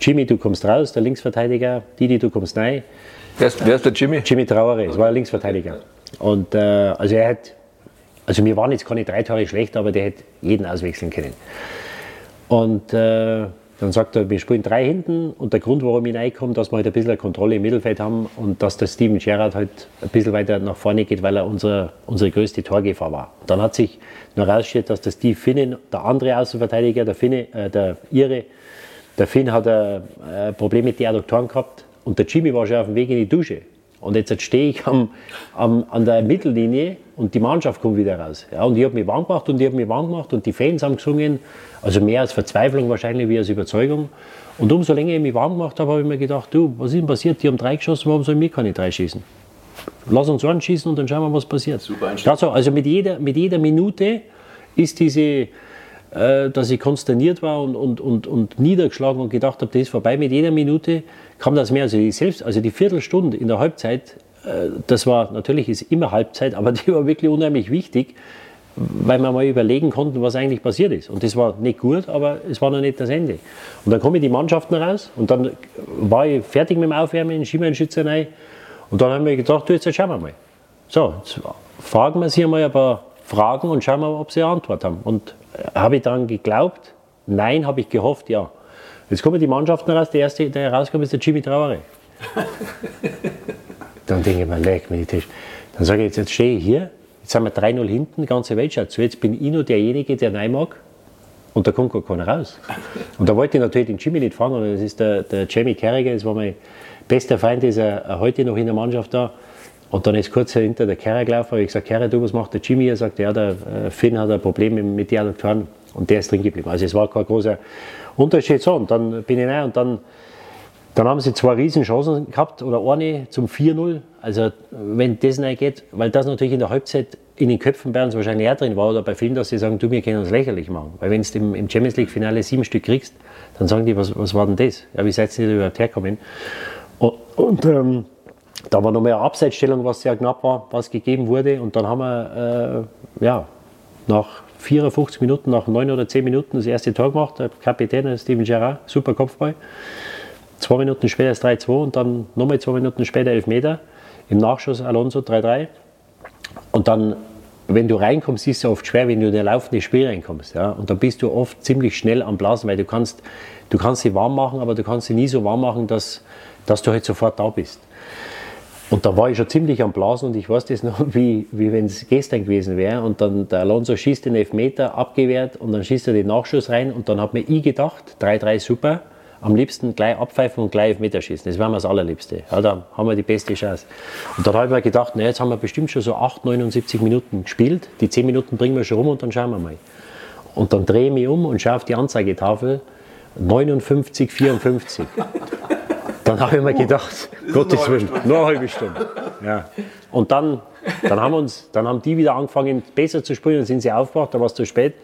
Jimmy, du kommst raus, der Linksverteidiger. Didi, du kommst rein. Wer ist, wer ist der Jimmy? Jimmy Traore, das war ein Linksverteidiger. Und äh, also er hat, also wir waren jetzt keine drei Tore schlecht, aber der hätte jeden auswechseln können. Und äh, dann sagt er, wir spielen drei hinten und der Grund, warum ich reinkomme, dass wir halt ein bisschen Kontrolle im Mittelfeld haben und dass der Steven Gerrard halt ein bisschen weiter nach vorne geht, weil er unser, unsere größte Torgefahr war. Dann hat sich noch herausgestellt, dass der Steve Finnen, der andere Außenverteidiger, der Finne, äh, der Ire, der Finn hat ein, ein Problem mit den Adduktoren gehabt und der Jimmy war schon auf dem Weg in die Dusche. Und jetzt stehe ich am, am, an der Mittellinie und die Mannschaft kommt wieder raus. Ja, und ich habe mich warm gemacht und ich habe mich warm gemacht und die Fans haben gesungen. Also mehr als Verzweiflung wahrscheinlich wie als Überzeugung. Und umso länger ich mich warm gemacht habe, habe ich mir gedacht, du, was ist denn passiert? Die haben drei geschossen, warum sollen wir keine drei schießen? Lass uns einen schießen und dann schauen wir, was passiert. Super also, also mit jeder, mit jeder Minute ist diese, dass ich konsterniert war und, und, und, und niedergeschlagen und gedacht habe, das ist vorbei. Mit jeder Minute kam das mehr. Also die, selbst, also die Viertelstunde in der Halbzeit, äh, das war natürlich ist immer Halbzeit, aber die war wirklich unheimlich wichtig, weil wir mal überlegen konnten, was eigentlich passiert ist. Und das war nicht gut, aber es war noch nicht das Ende. Und dann kommen die Mannschaften raus und dann war ich fertig mit dem Aufwärmen in Schienbeinschützerei und dann haben wir gedacht, du, jetzt schauen wir mal. So, jetzt fragen wir sie mal ein paar Fragen und schauen wir, ob sie eine Antwort haben. Und habe ich dann geglaubt? Nein, habe ich gehofft, ja. Jetzt kommen die Mannschaften raus, der erste, der rauskommt, ist der Jimmy Traore. dann denke ich mir, leck mir die Tisch. Dann sage ich, jetzt, jetzt stehe ich hier, jetzt sind wir 3-0 hinten, die ganze Welt schaut zu, jetzt bin ich nur derjenige, der Nein mag und da kommt gar keiner raus. Und da wollte ich natürlich den Jimmy nicht fragen, das ist der, der Jamie Carragher, das war mein bester Feind, ist er heute noch in der Mannschaft da. Und dann ist kurz hinter der Kerre gelaufen, habe ich gesagt, Kerre, du, was macht der Jimmy? Er sagt, ja, der äh, Finn hat ein Problem mit den Adduktoren und der ist drin geblieben. Also es war kein großer Unterschied. So, und dann bin ich rein und dann, dann haben sie zwei riesen Chancen gehabt oder eine zum 4-0. Also wenn das geht, weil das natürlich in der Halbzeit in den Köpfen bei uns wahrscheinlich eher drin war oder bei vielen, dass sie sagen, du, wir können uns lächerlich machen. Weil wenn du im, im Champions League Finale sieben Stück kriegst, dann sagen die, was, was war denn das? Ja, wie seid ihr überhaupt hergekommen? Und, und ähm, da war noch mehr Abseitsstellung, was sehr knapp war, was gegeben wurde. Und dann haben wir äh, ja, nach 54 Minuten, nach 9 oder 10 Minuten das erste Tor gemacht. Der Kapitän Steven Gerrard, super Kopfball. Zwei Minuten später das 3-2 und dann nochmal zwei Minuten später 11 Meter. Im Nachschuss Alonso 3-3. Und dann, wenn du reinkommst, ist es oft schwer, wenn du in der laufende Spiel reinkommst. Ja? Und dann bist du oft ziemlich schnell am Blasen, weil du kannst, du kannst sie warm machen, aber du kannst sie nie so warm machen, dass, dass du halt sofort da bist. Und da war ich schon ziemlich am Blasen und ich weiß das noch, wie, wie wenn es gestern gewesen wäre. Und dann der Alonso schießt den Elfmeter, abgewehrt und dann schießt er den Nachschuss rein. Und dann hat mir ich gedacht, 3-3 super, am liebsten gleich abpfeifen und gleich Elfmeter schießen. Das wäre mir das Allerliebste. Ja, da haben wir die beste Chance. Und dann habe ich mir gedacht, na, jetzt haben wir bestimmt schon so 8, 79 Minuten gespielt. Die 10 Minuten bringen wir schon rum und dann schauen wir mal. Und dann drehe ich mich um und schaue auf die Anzeigetafel 59, 54. Dann habe ich mir gedacht, Gottes Willen, nur eine halbe Stunde. Ja. Und dann, dann, haben uns, dann haben die wieder angefangen, besser zu spielen, dann sind sie aufgewacht, da war es zu spät.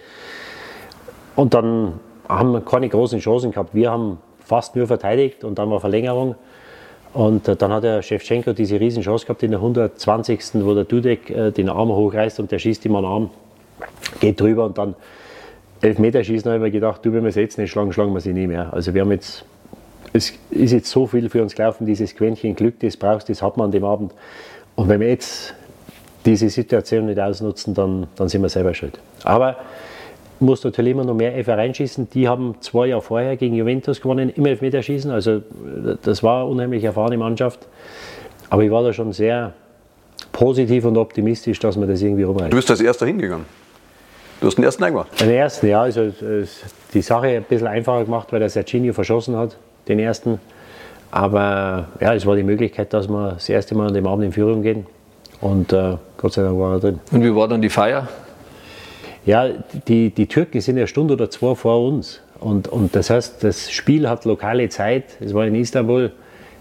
Und dann haben wir keine großen Chancen gehabt. Wir haben fast nur verteidigt und dann war Verlängerung. Und äh, dann hat der Shevchenko diese Riesenchance gehabt in der 120. wo der Dudek äh, den Arm hochreißt und der schießt ihm einen Arm, geht drüber und dann Elfmeterschießen habe ich mir gedacht, du, wenn wir es jetzt nicht schlagen, schlagen wir sie nie mehr. Also wir haben jetzt, es ist jetzt so viel für uns gelaufen, dieses Quäntchen Glück, das brauchst, das hat man an dem Abend. Und wenn wir jetzt diese Situation nicht ausnutzen, dann, dann sind wir selber schuld. Aber muss natürlich immer noch mehr Elfer reinschießen. Die haben zwei Jahre vorher gegen Juventus gewonnen im Elfmeterschießen. Also das war eine unheimlich erfahrene Mannschaft. Aber ich war da schon sehr positiv und optimistisch, dass wir das irgendwie rumreißen. Du bist als erster hingegangen. Du hast den ersten eingemacht. Den ersten, ja. Also die Sache ein bisschen einfacher gemacht, weil der Serginho verschossen hat, den ersten. Aber ja, es war die Möglichkeit, dass wir das erste Mal an dem Abend in Führung gehen. Und äh, Gott sei Dank war er drin. Und wie war dann die Feier? Ja, die, die Türken sind eine Stunde oder zwei vor uns. Und, und das heißt, das Spiel hat lokale Zeit. Es war in Istanbul.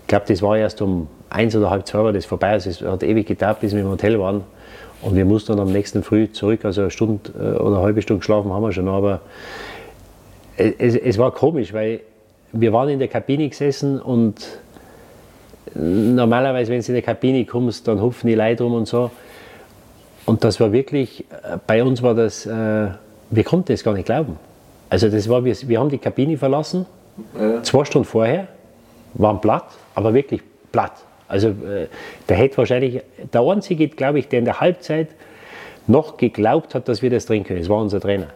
Ich glaube, das war erst um eins oder halb zwei war das vorbei. Also es hat ewig gedauert, bis wir im Hotel waren. Und wir mussten dann am nächsten Früh zurück. Also eine Stunde äh, oder eine halbe Stunde geschlafen haben wir schon. Aber es, es war komisch, weil wir waren in der Kabine gesessen und normalerweise, wenn du in die Kabine kommst, dann hupfen die Leute rum und so. Und das war wirklich, äh, bei uns war das, äh, wir konnten es gar nicht glauben. Also das war, wir, wir haben die Kabine verlassen, ja. zwei Stunden vorher, waren platt, aber wirklich platt. Also äh, der hätte wahrscheinlich, der Einzige, glaube ich, der in der Halbzeit noch geglaubt hat, dass wir das drehen können, das war unser Trainer.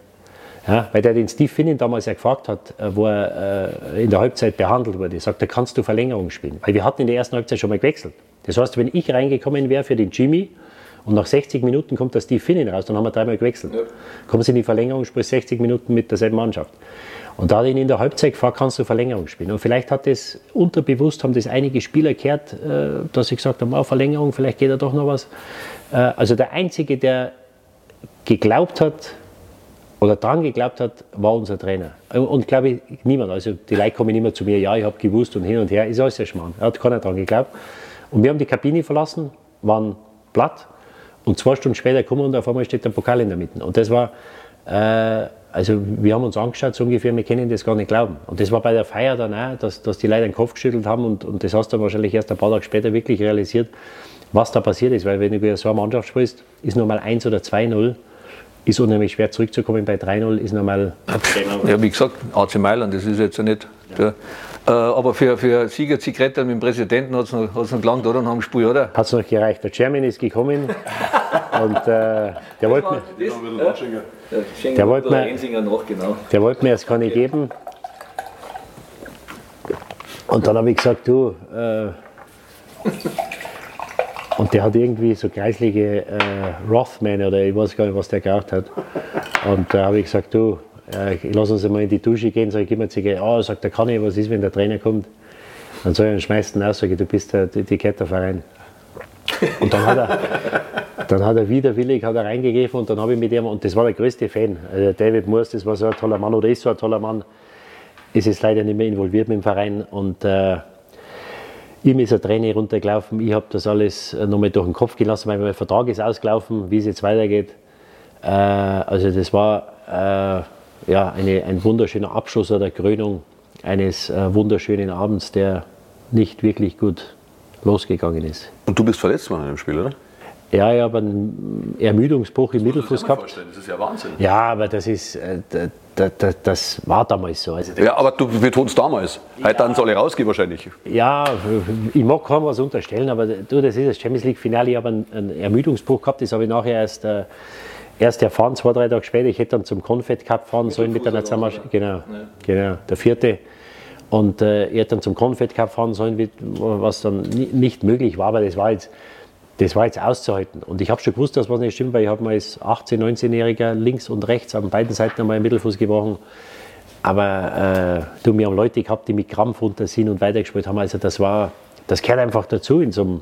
Ja, weil der den Steve Finnan damals ja gefragt hat, äh, wo er äh, in der Halbzeit behandelt wurde. Er sagte, kannst du Verlängerung spielen? Weil wir hatten in der ersten Halbzeit schon mal gewechselt. Das heißt, wenn ich reingekommen wäre für den Jimmy und nach 60 Minuten kommt der Steve Finnan raus, dann haben wir dreimal gewechselt. Ja. Kommen sie in die Verlängerung, sprich 60 Minuten mit derselben Mannschaft. Und da hat ihn in der Halbzeit gefragt, kannst du Verlängerung spielen? Und vielleicht hat das unterbewusst, haben das einige Spieler gehört, äh, dass sie gesagt haben, oh, Verlängerung, vielleicht geht da doch noch was. Also der Einzige, der geglaubt hat, oder daran geglaubt hat, war unser Trainer. Und glaube ich, niemand. Also die Leute kommen immer zu mir, ja, ich habe gewusst und hin und her, ist alles sehr schmarrn. Er hat keiner daran geglaubt. Und wir haben die Kabine verlassen, waren platt und zwei Stunden später kommen und auf einmal steht der Pokal in der Mitte. Und das war, äh, also wir haben uns angeschaut, so ungefähr, wir können das gar nicht glauben. Und das war bei der Feier dann auch, dass, dass die Leute den Kopf geschüttelt haben und, und das hast du dann wahrscheinlich erst ein paar Tage später wirklich realisiert, was da passiert ist. Weil wenn du so eine Mannschaft sprichst, ist nur mal 1 oder 2-0 ist unheimlich schwer zurückzukommen. Bei 3-0 ist normal. Ja, wie gesagt, AC Mailand, das ist jetzt ja nicht. Ja. Der, äh, aber für, für Sieger Zigaretten mit dem Präsidenten hat es noch, noch gelangt, oder? Nach dem Spiel, oder? Hat es noch gereicht. Der Chairman ist gekommen und äh, der wollte mir. Der wollte mir, genau. der wollte mir das kann ich geben. Und dann habe ich gesagt, du, äh, und der hat irgendwie so kreislige äh, Rothman oder ich weiß gar nicht, was der geraucht hat. Und da habe ich gesagt, du, äh, lass uns mal in die Dusche gehen. Sag ich, gib mir Zigarette. Ah, oh, sagt der kann ich, was ist, wenn der Trainer kommt? Dann soll ich ihn schmeißen aus, sage ich, du bist der Etiketterverein. Und dann hat er, dann hat er widerwillig hat er reingegriffen und dann habe ich mit ihm, und das war der größte Fan, also David Moores, das war so ein toller Mann oder ist so ein toller Mann, ist jetzt leider nicht mehr involviert mit dem Verein und äh, Ihm ist eine Träne runtergelaufen. Ich habe das alles äh, nochmal durch den Kopf gelassen, weil mein Vertrag ist ausgelaufen, wie es jetzt weitergeht. Äh, also das war äh, ja, eine, ein wunderschöner Abschluss oder Krönung eines äh, wunderschönen Abends, der nicht wirklich gut losgegangen ist. Und du bist verletzt worden in dem Spiel, oder? Ja, ich habe einen Ermüdungsbruch im Mittelfuß gehabt. Das ist ja Wahnsinn. Ja, aber das ist, äh, das, das, das war damals so. Also ja, aber du betonst damals. Ja. Heute dann soll ich rausgehen wahrscheinlich. Ja, ich mag kaum was unterstellen, aber du, das ist das Champions League Finale. Ich habe einen, einen Ermüdungsbruch gehabt, das habe ich nachher erst, äh, erst erfahren, zwei, drei Tage später. Ich hätte dann zum Confed Cup fahren sollen mit der Nationalmannschaft. Genau, ja. genau, der vierte. Und äh, ich hätte dann zum Confed Cup fahren sollen, was dann nicht möglich war, aber das war jetzt das war jetzt auszuhalten. Und ich habe schon gewusst, dass was nicht stimmt, weil ich habe mal als 18-, 19-Jähriger links und rechts an beiden Seiten einmal im Mittelfuß gebrochen. Aber äh, du, wir haben Leute gehabt, die mit Krampf runter sind und weitergespielt haben. Also das war, das gehört einfach dazu in so einem,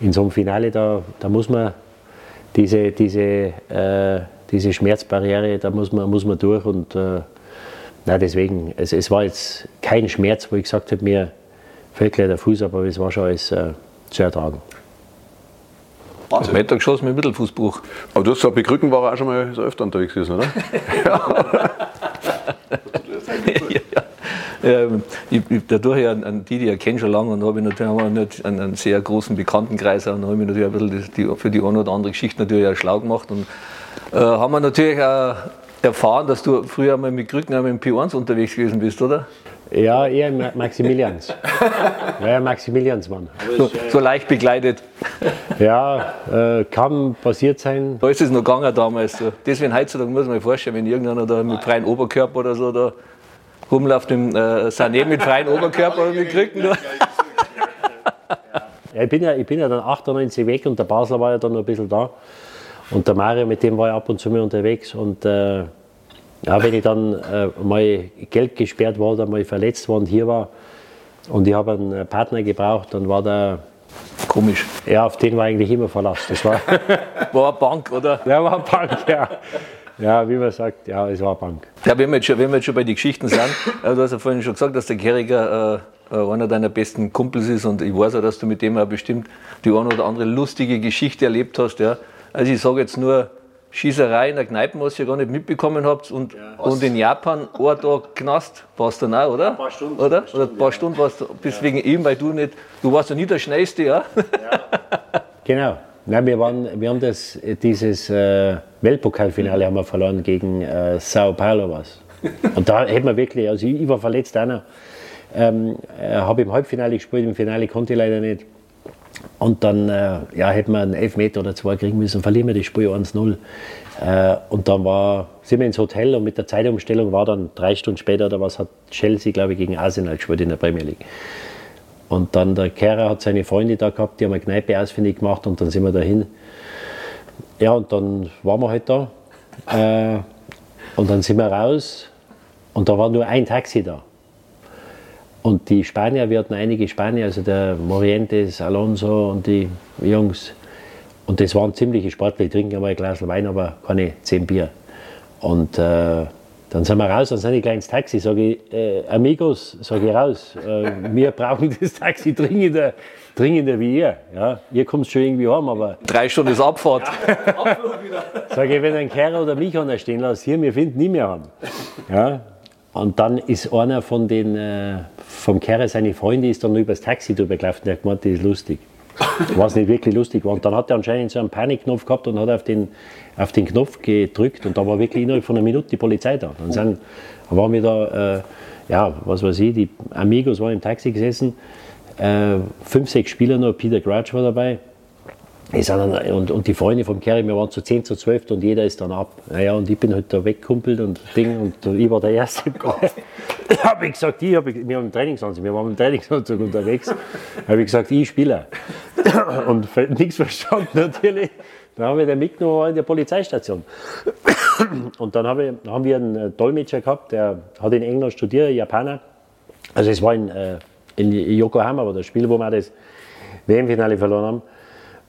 in so einem Finale. Da, da muss man diese, diese, äh, diese Schmerzbarriere, da muss man, muss man durch. Und äh, na, deswegen, es, es war jetzt kein Schmerz, wo ich gesagt habe, mir fällt gleich der Fuß ab, aber es war schon alles äh, zu ertragen. Wahnsinn. Meter geschossen mit Mittelfußbruch. Aber du hast gesagt, bei Krücken war er auch schon mal so öfter unterwegs gewesen, oder? ja. ja. Ähm, ich, ich, dadurch ja an die, die ich kenne schon lange und habe ich natürlich einen, einen, sehr großen Bekanntenkreis und habe ich natürlich ein bisschen die, für die eine oder andere Geschichte natürlich auch schlau gemacht und äh, haben wir natürlich auch erfahren, dass du früher mal mit Krücken mit dem P1 unterwegs gewesen bist, oder? Ja, eher Maximilians. ja, Maximiliansmann. So, so, leicht begleitet. Ja, äh, kann passiert sein. Da ist es noch gegangen damals. So. Deswegen heutzutage muss man sich vorstellen, wenn irgendeiner da mit freiem Oberkörper oder so da rumläuft, im, äh, Sané mit freiem Oberkörper oder mit Krücken. Ja, ich, bin ja, ich bin ja dann 98 weg und der Basler war ja dann noch ein bisschen da. Und der Mario, mit dem war ich ab und zu mal unterwegs. Und äh, ja, wenn ich dann äh, mal Geld gesperrt war oder mal verletzt war und hier war und ich habe einen Partner gebraucht, dann war der Komisch. Ja, auf den war eigentlich immer Verlass. Das war, war eine Bank, oder? Ja, war eine Bank, ja. Ja, wie man sagt, ja, es war eine Bank. Ja, wenn wir jetzt schon, wenn wir jetzt schon bei den Geschichten sind, äh, du hast ja vorhin schon gesagt, dass der Gehriger äh, äh, einer deiner besten Kumpels ist und ich weiß auch, dass du mit dem auch bestimmt die eine oder andere lustige Geschichte erlebt hast. Ja. Also ich sage jetzt nur Schießerei in der Kneipe, was ihr gar nicht mitbekommen habt. Und, ja, und in Japan ein Tag Knast warst du dann auch, oder? Ein paar Stunden. Oder? Ein oder ein paar Stunden warst du bis ja. wegen ihm, weil du nicht, du warst ja nie der Schnellste, ja? ja. genau. Nein, wir, waren, wir haben das, dieses äh, Weltpokalfinale haben wir verloren gegen äh, Sao Paulo was. Und da hätten wir wirklich, also ich, ich war verletzt einer. Ähm, äh, habe im Halbfinale gespielt, im Finale konnte ich leider nicht. Und dann äh, ja, hätten wir einen Elfmeter oder zwei kriegen müssen, verlieren wir das Spiel 1-0. Äh, und dann war, sind wir ins Hotel und mit der Zeitumstellung war dann drei Stunden später oder was, hat Chelsea, glaube ich, gegen Arsenal gespielt in der Premier League. Und dann der Kehrer hat seine Freunde da gehabt, die haben eine Kneipe ausfindig gemacht und dann sind wir dahin. Ja, und dann waren wir halt da. Äh, und dann sind wir raus und da war nur ein Taxi da. Und die Spanier, wir hatten einige Spanier, also der Morientes, Alonso und die Jungs. Und das waren ziemliche Sportler, die trinken einmal ein Glas Wein, aber keine zehn Bier. Und äh, dann sind wir raus, dann sind ich gleich ins Taxi, sage ich, äh, Amigos, sage ich raus, äh, wir brauchen das Taxi dringender, dringender wie ihr. Ja, ihr kommt schon irgendwie heim, aber... Drei Stunden ist Abfahrt. Ja, sage ich, wenn ein Kerl oder mich einer stehen lässt, hier, wir finden nie mehr haben. Ja, und dann ist einer von den, äh, vom Kerl, seine Freunde, ist dann über das Taxi drüber gelaufen, der hat gemeint, das ist lustig. Was nicht wirklich lustig war. Und dann hat er anscheinend so einen Panikknopf gehabt und hat auf den, auf den Knopf gedrückt und da war wirklich innerhalb von einer Minute die Polizei da. Dann sind, waren wir da, äh, ja, was weiß ich, die Amigos waren im Taxi gesessen, äh, fünf, sechs Spieler noch, Peter Crouch war dabei, und, und, die Freunde vom Kerry, wir waren zu 10 zu 12 und jeder ist dann ab. Naja, und ich bin halt da weggekumpelt und Ding und ich war der Erste im Ich habe gesagt, ich hab, wir haben einen Trainingsanzug, wir waren im Trainingsanzug unterwegs. habe ich gesagt, ich spiele. Und nichts verstanden natürlich. Dann haben wir den mitgenommen in der Polizeistation. Und dann habe ich, haben wir einen Dolmetscher gehabt, der hat in England studiert, Japaner. Also es war in, äh, in Yokohama, war das Spiel, wo wir das WM-Finale verloren haben.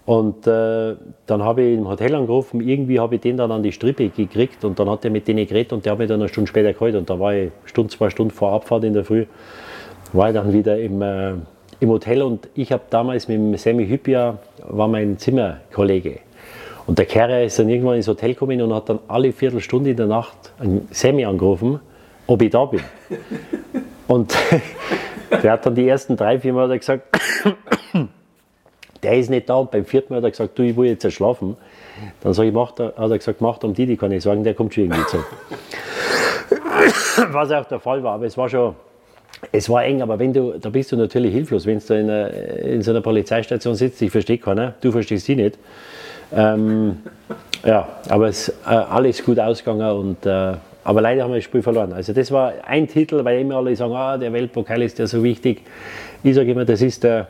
Und äh, dann habe ich im Hotel angerufen, irgendwie habe ich den dann an die Strippe gekriegt und dann hat er mit denen geredet und der hat mich dann eine Stunde später geholt und da war ich Stunde, zwei Stunden vor Abfahrt in der Früh, war ich dann wieder im, äh, im Hotel und ich habe damals mit dem Sammy Hyppia, war mein Zimmerkollege. Und der Kerl ist dann irgendwann ins Hotel gekommen und hat dann alle Viertelstunde in der Nacht einen Sammy angerufen, ob ich da bin. und der hat dann die ersten drei, vier Mal gesagt, der ist nicht da. Und beim vierten Mal hat er gesagt, du, ich will jetzt schlafen. Dann sag ich, macht er, hat er gesagt, macht um die, die kann ich sagen, der kommt schon irgendwie zu. Was auch der Fall war, aber es war schon, es war eng, aber wenn du, da bist du natürlich hilflos, wenn du in, in so einer Polizeistation sitzt, ich verstehe keiner, du verstehst sie nicht. Ähm, ja, aber es ist äh, alles gut ausgegangen und äh, aber leider haben wir das Spiel verloren. Also das war ein Titel, weil immer alle sagen, ah, der Weltpokal ist ja so wichtig. Ich sage immer, das ist der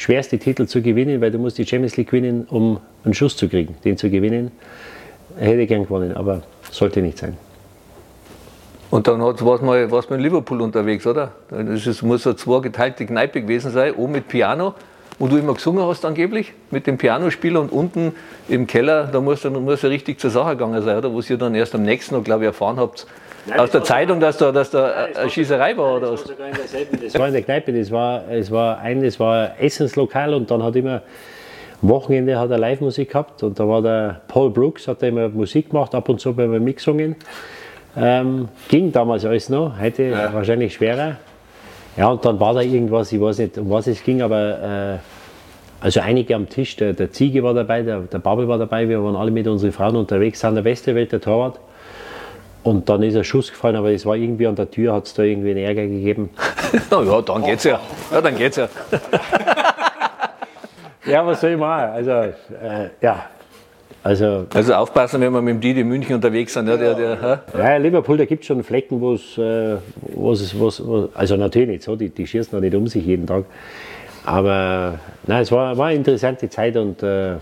schwerste Titel zu gewinnen, weil du musst die Champions League gewinnen, um einen Schuss zu kriegen. Den zu gewinnen, hätte ich gern gewonnen, aber sollte nicht sein. Und dann warst du mal, mal in Liverpool unterwegs, oder? Das muss eine zwei geteilte Kneipe gewesen sein, oben mit Piano, wo du immer gesungen hast angeblich, mit dem Pianospieler und unten im Keller, da muss muss richtig zur Sache gegangen sein, oder? Wo ihr dann erst am nächsten Tag, glaube ich, erfahren habt, Nein, aus der Zeitung, dass da, dass da nein, eine Schießerei war, oder was? Das war in der Kneipe, das war, es war ein, das war Essenslokal und dann hat immer am Wochenende hat er Live-Musik gehabt und da war der Paul Brooks, hat immer Musik gemacht, ab und zu bei mir mitgesungen. Ähm, ging damals alles noch, heute ja. wahrscheinlich schwerer. Ja, und dann war da irgendwas, ich weiß nicht, um was es ging, aber äh, also einige am Tisch, der, der Ziege war dabei, der, der Babel war dabei, wir waren alle mit unseren Frauen unterwegs, sind der Westerwelt, der Torwart. Und dann ist ein Schuss gefallen, aber es war irgendwie an der Tür, hat es da irgendwie einen Ärger gegeben. Na ja, dann geht's ja. Ja, dann geht's ja. ja, was soll ich machen? Also, äh, ja. Also, Also aufpassen, wenn wir mit dem Didi München unterwegs sind. Ja, der, der, ja, Liverpool, da gibt es schon Flecken, wo es, äh, wo's also natürlich nicht so, die, die schießen auch nicht um sich jeden Tag. Aber nein, es war, war eine interessante Zeit und äh,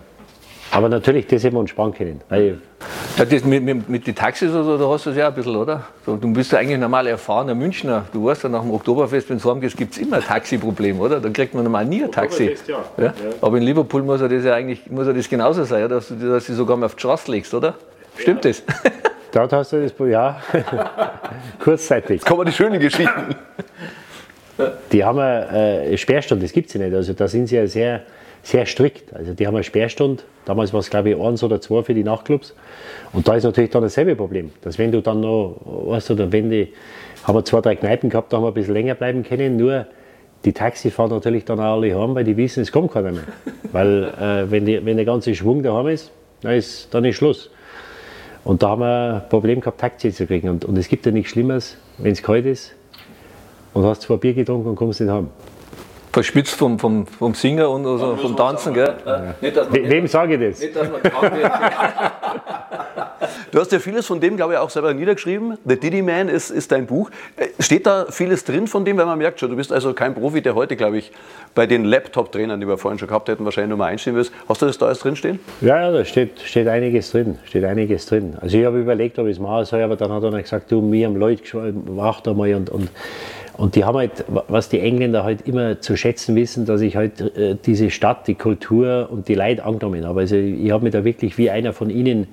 aber natürlich, das hätten wir uns sparen können. Ja, das mit, mit, mit den Taxis oder so, da hast du es ja ein bisschen, oder? Du bist ja eigentlich normal erfahrener Münchner. Du weißt ja, nach dem Oktoberfest, wenn du heimgehst, gibt es immer ein Taxiproblem, oder? Dann kriegt man normal nie ein Taxi. Ja? Aber in Liverpool muss ja das ja eigentlich muss ja das genauso sein, ja? dass du dass du sogar mal auf die Straße legst, oder? Stimmt das? dort hast du das, ja, kurzzeitig. Kommen die schönen Geschichten. Die haben eine äh, Sperrstunde, das gibt es ja nicht. Also da sind sie ja sehr, sehr strikt. Also die haben eine Sperrstunde, damals war es glaube ich eins oder zwei für die Nachtclubs. Und da ist natürlich dann dasselbe Problem, dass wenn du dann noch, weißt du, oder wenn die, haben wir zwei, drei Kneipen gehabt, da haben wir ein bisschen länger bleiben können, nur die Taxis fahren natürlich dann auch alle heim, weil die wissen, es kommt keiner mehr. Weil äh, wenn, die, wenn der ganze Schwung daheim ist, dann ist, dann ist Schluss. Und da haben wir ein Problem gehabt, Taxi zu kriegen. Und, und es gibt ja nichts Schlimmeres, wenn es kalt ist und hast zwei Bier getrunken und kommst nicht heim. Verspitzt vom, vom, vom Singen und also vom Tanzen, gell? Nicht, dass man, We wem sage ich das? nicht, dass man krank wird. Du hast ja vieles von dem, glaube ich, auch selber niedergeschrieben. The Diddy Man ist, ist dein Buch. Äh, Steht da vieles drin von dem, weil man merkt schon, du bist also kein Profi, der heute, glaube ich, bei den Laptop-Trainern, die wir vorhin schon gehabt hätten, wahrscheinlich Nummer einstehen wirst. Hast du das da alles drinstehen? Ja, ja, da steht, steht einiges drin. Steht einiges drin. Also ich habe überlegt, ob ich es machen soll, aber dann hat er gesagt, du, mir haben Leute geschrieben, mach da mal und, und und die haben halt, was die Engländer halt immer zu schätzen wissen, dass ich halt äh, diese Stadt, die Kultur und die Leute angenommen habe. Also ich habe mich da wirklich wie einer von ihnen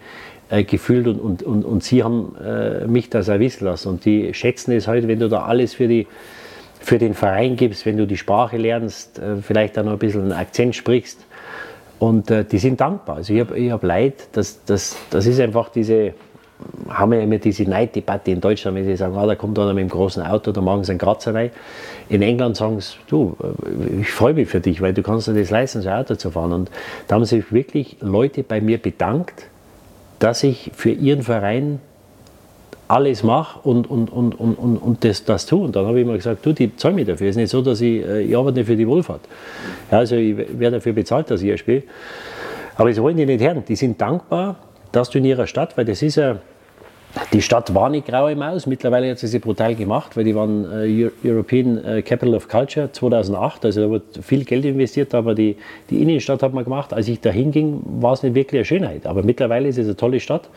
äh, gefühlt und, und, und, und sie haben äh, mich das auch wissen lassen. Und die schätzen es halt, wenn du da alles für, die, für den Verein gibst, wenn du die Sprache lernst, äh, vielleicht auch noch ein bisschen einen Akzent sprichst. Und äh, die sind dankbar. Also ich habe ich hab Leid, das, das, das ist einfach diese, haben wir immer diese Neiddebatte in Deutschland, wenn sie sagen, ah, da kommt einer mit dem großen Auto, da machen sie einen Kratzer rein. In England sagen sie, du, äh, ich freue mich für dich, weil du kannst dir das leisten, so ein Auto zu fahren. Und da haben sich wirklich Leute bei mir bedankt, dass ich für ihren Verein alles mache und, und, und, und, und, und das, das tue. Und dann habe ich immer gesagt, du, die zahlen mir dafür. Es ist nicht so, dass ich, äh, ich arbeite nicht für die Wohlfahrt. Ja, also ich werde dafür bezahlt, dass ich hier spiele. Aber das wollen die nicht hören. Die sind dankbar, dass du in ihrer Stadt, weil das ist ja, die Stadt war nicht grau im Aus, mittlerweile hat sie sie brutal gemacht, weil die waren äh, European äh, Capital of Culture 2008, also da wurde viel Geld investiert, aber die, die Innenstadt hat man gemacht. Als ich da hinging, war es nicht wirklich eine Schönheit, aber mittlerweile ist es eine tolle Stadt.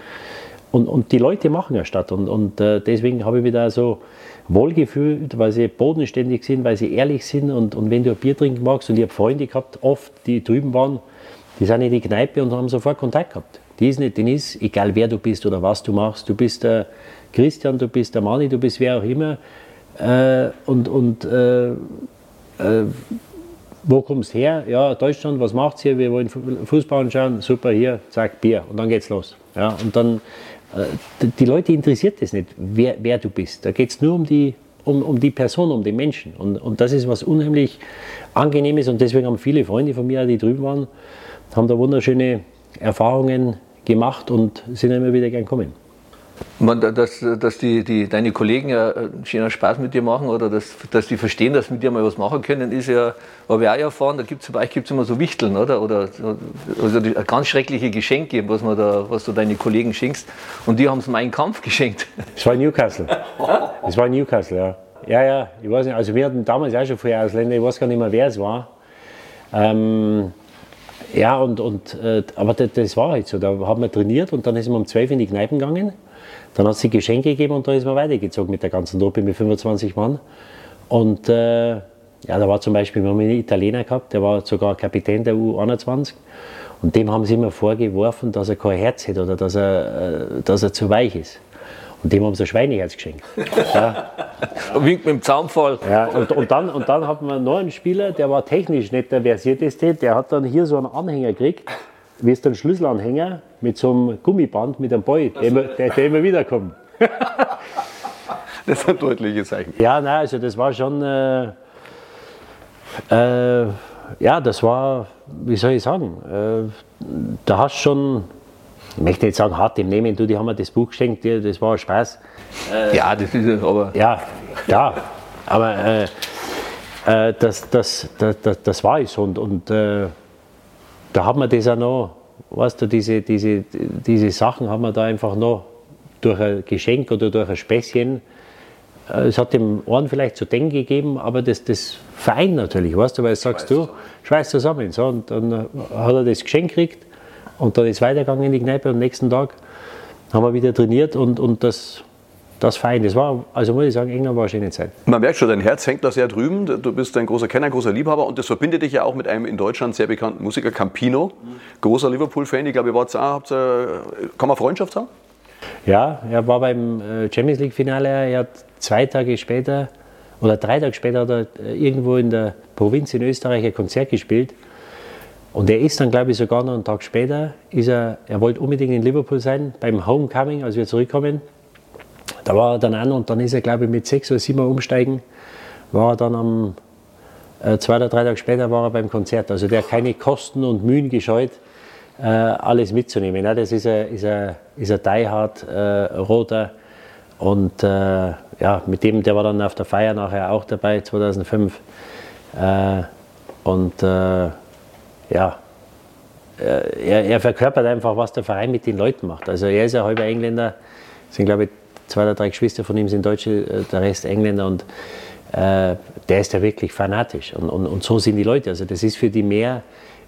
Und, und die Leute machen eine Stadt. Und, und äh, deswegen habe ich mich da so wohlgefühlt, weil sie bodenständig sind, weil sie ehrlich sind. Und, und wenn du ein Bier trinken magst und ich habe Freunde gehabt, oft, die drüben waren, die sind in die Kneipe und haben sofort Kontakt gehabt. Die ist nicht, den ist, egal wer du bist oder was du machst, du bist der Christian, du bist der Mani, du bist wer auch immer. Äh, und und äh, äh, wo kommst du her? Ja, Deutschland, was macht's hier? Wir wollen Fußball anschauen, super, hier, zack, Bier. Und dann geht's los. Ja, und dann, äh, die Leute interessiert das nicht, wer, wer du bist. Da geht's nur um die, um, um die Person, um den Menschen. Und, und das ist was unheimlich Angenehmes. Und deswegen haben viele Freunde von mir, die drüben waren, haben da wunderschöne Erfahrungen gemacht und sind immer wieder gern kommen. Man, dass, dass die, die, deine Kollegen ja einen schönen Spaß mit dir machen oder dass, dass die verstehen, dass sie mit dir mal was machen können, ist ja, habe ich auch erfahren, da gibt es bei euch gibt's immer so Wichteln, oder? oder also die, ganz schreckliche Geschenke, was, man da, was du deine Kollegen schenkst. Und die haben es meinen Kampf geschenkt. Es war Newcastle. Es war Newcastle, ja. Ja, ja, ich weiß nicht, also wir hatten damals auch schon früher Ausländer, ich weiß gar nicht mehr, wer es war. Ähm, ja, und, und, äh, aber das, das, war halt so. Da haben wir trainiert und dann ist man um 12 in die Kneipen gegangen. Dann hat es die Geschenke gegeben und da ist man weitergezogen mit der ganzen Truppe mit 25 Mann. Und äh, ja, da war zum Beispiel, wir haben einen Italiener gehabt, der war sogar Kapitän der U21. Und dem haben sie immer vorgeworfen, dass er kein Herz hat oder dass er, äh, dass er zu weich ist. Und dem haben sie ein Schweineherz geschenkt. Ja. Winkt mit dem Zaunfall. Ja, und, und, dann, und dann hat man noch einen Spieler, der war technisch nicht der versierteste, der hat dann hier so einen Anhänger gekriegt, wie es dann Schlüsselanhänger mit so einem Gummiband, mit einem Ball, der, immer, der, der immer wiederkommt. Das ist ein deutliches Zeichen. Ja, nein, also das war schon, äh, äh, ja, das war, wie soll ich sagen, äh, da hast schon, ich möchte nicht sagen hart im Nehmen, du, die haben mir das Buch geschenkt, das war Spaß. Ja, das ist aber. Ja, ja, aber äh, äh, das, das, das, das, das war es und, und äh, da hat man das auch noch, weißt du, diese, diese, diese Sachen haben wir da einfach noch durch ein Geschenk oder durch ein Späßchen, äh, es hat dem Ohren vielleicht zu denken gegeben, aber das, das vereint natürlich, weißt du, weil sagst du, schweiß zusammen. So, und dann äh, hat er das Geschenk gekriegt und dann ist weitergegangen in die Kneipe und am nächsten Tag haben wir wieder trainiert und, und das, das vereint. Das war, also muss ich sagen, England war eine schöne Zeit. Man merkt schon, dein Herz hängt da sehr drüben. Du bist ein großer Kenner, ein großer Liebhaber und das verbindet dich ja auch mit einem in Deutschland sehr bekannten Musiker, Campino. Großer Liverpool-Fan. Ich glaube, ihr wart auch, habt, ihr- kann man Freundschaft haben? Ja, er war beim äh, Champions League Finale. Er hat zwei Tage später oder drei Tage später hat er äh, irgendwo in der Provinz in Österreich ein Konzert gespielt. Und er ist dann, glaube ich, sogar noch einen Tag später, ist er, er wollte unbedingt in Liverpool sein, beim Homecoming, als wir zurückkommen. Da war er dann an und dann ist er, glaube ich, mit sechs oder sieben umsteigen, war er dann am äh, zwei oder drei Tage später war er beim Konzert. Also der hat keine Kosten und Mühen gescheut, äh, alles mitzunehmen. Ne? Das ist ein, ist ein, ist ein Die Hard äh, Roter. Und äh, ja, mit dem, der war dann auf der Feier nachher auch dabei, 2005. Äh, und äh, ja, äh, er, er verkörpert einfach, was der Verein mit den Leuten macht. Also er ist ja halber Engländer, sind glaube ich zwei oder drei Geschwister von ihm sind Deutsche, äh, der Rest Engländer und äh, der ist ja wirklich fanatisch. Und, und, und so sind die Leute. Also das ist für die mehr,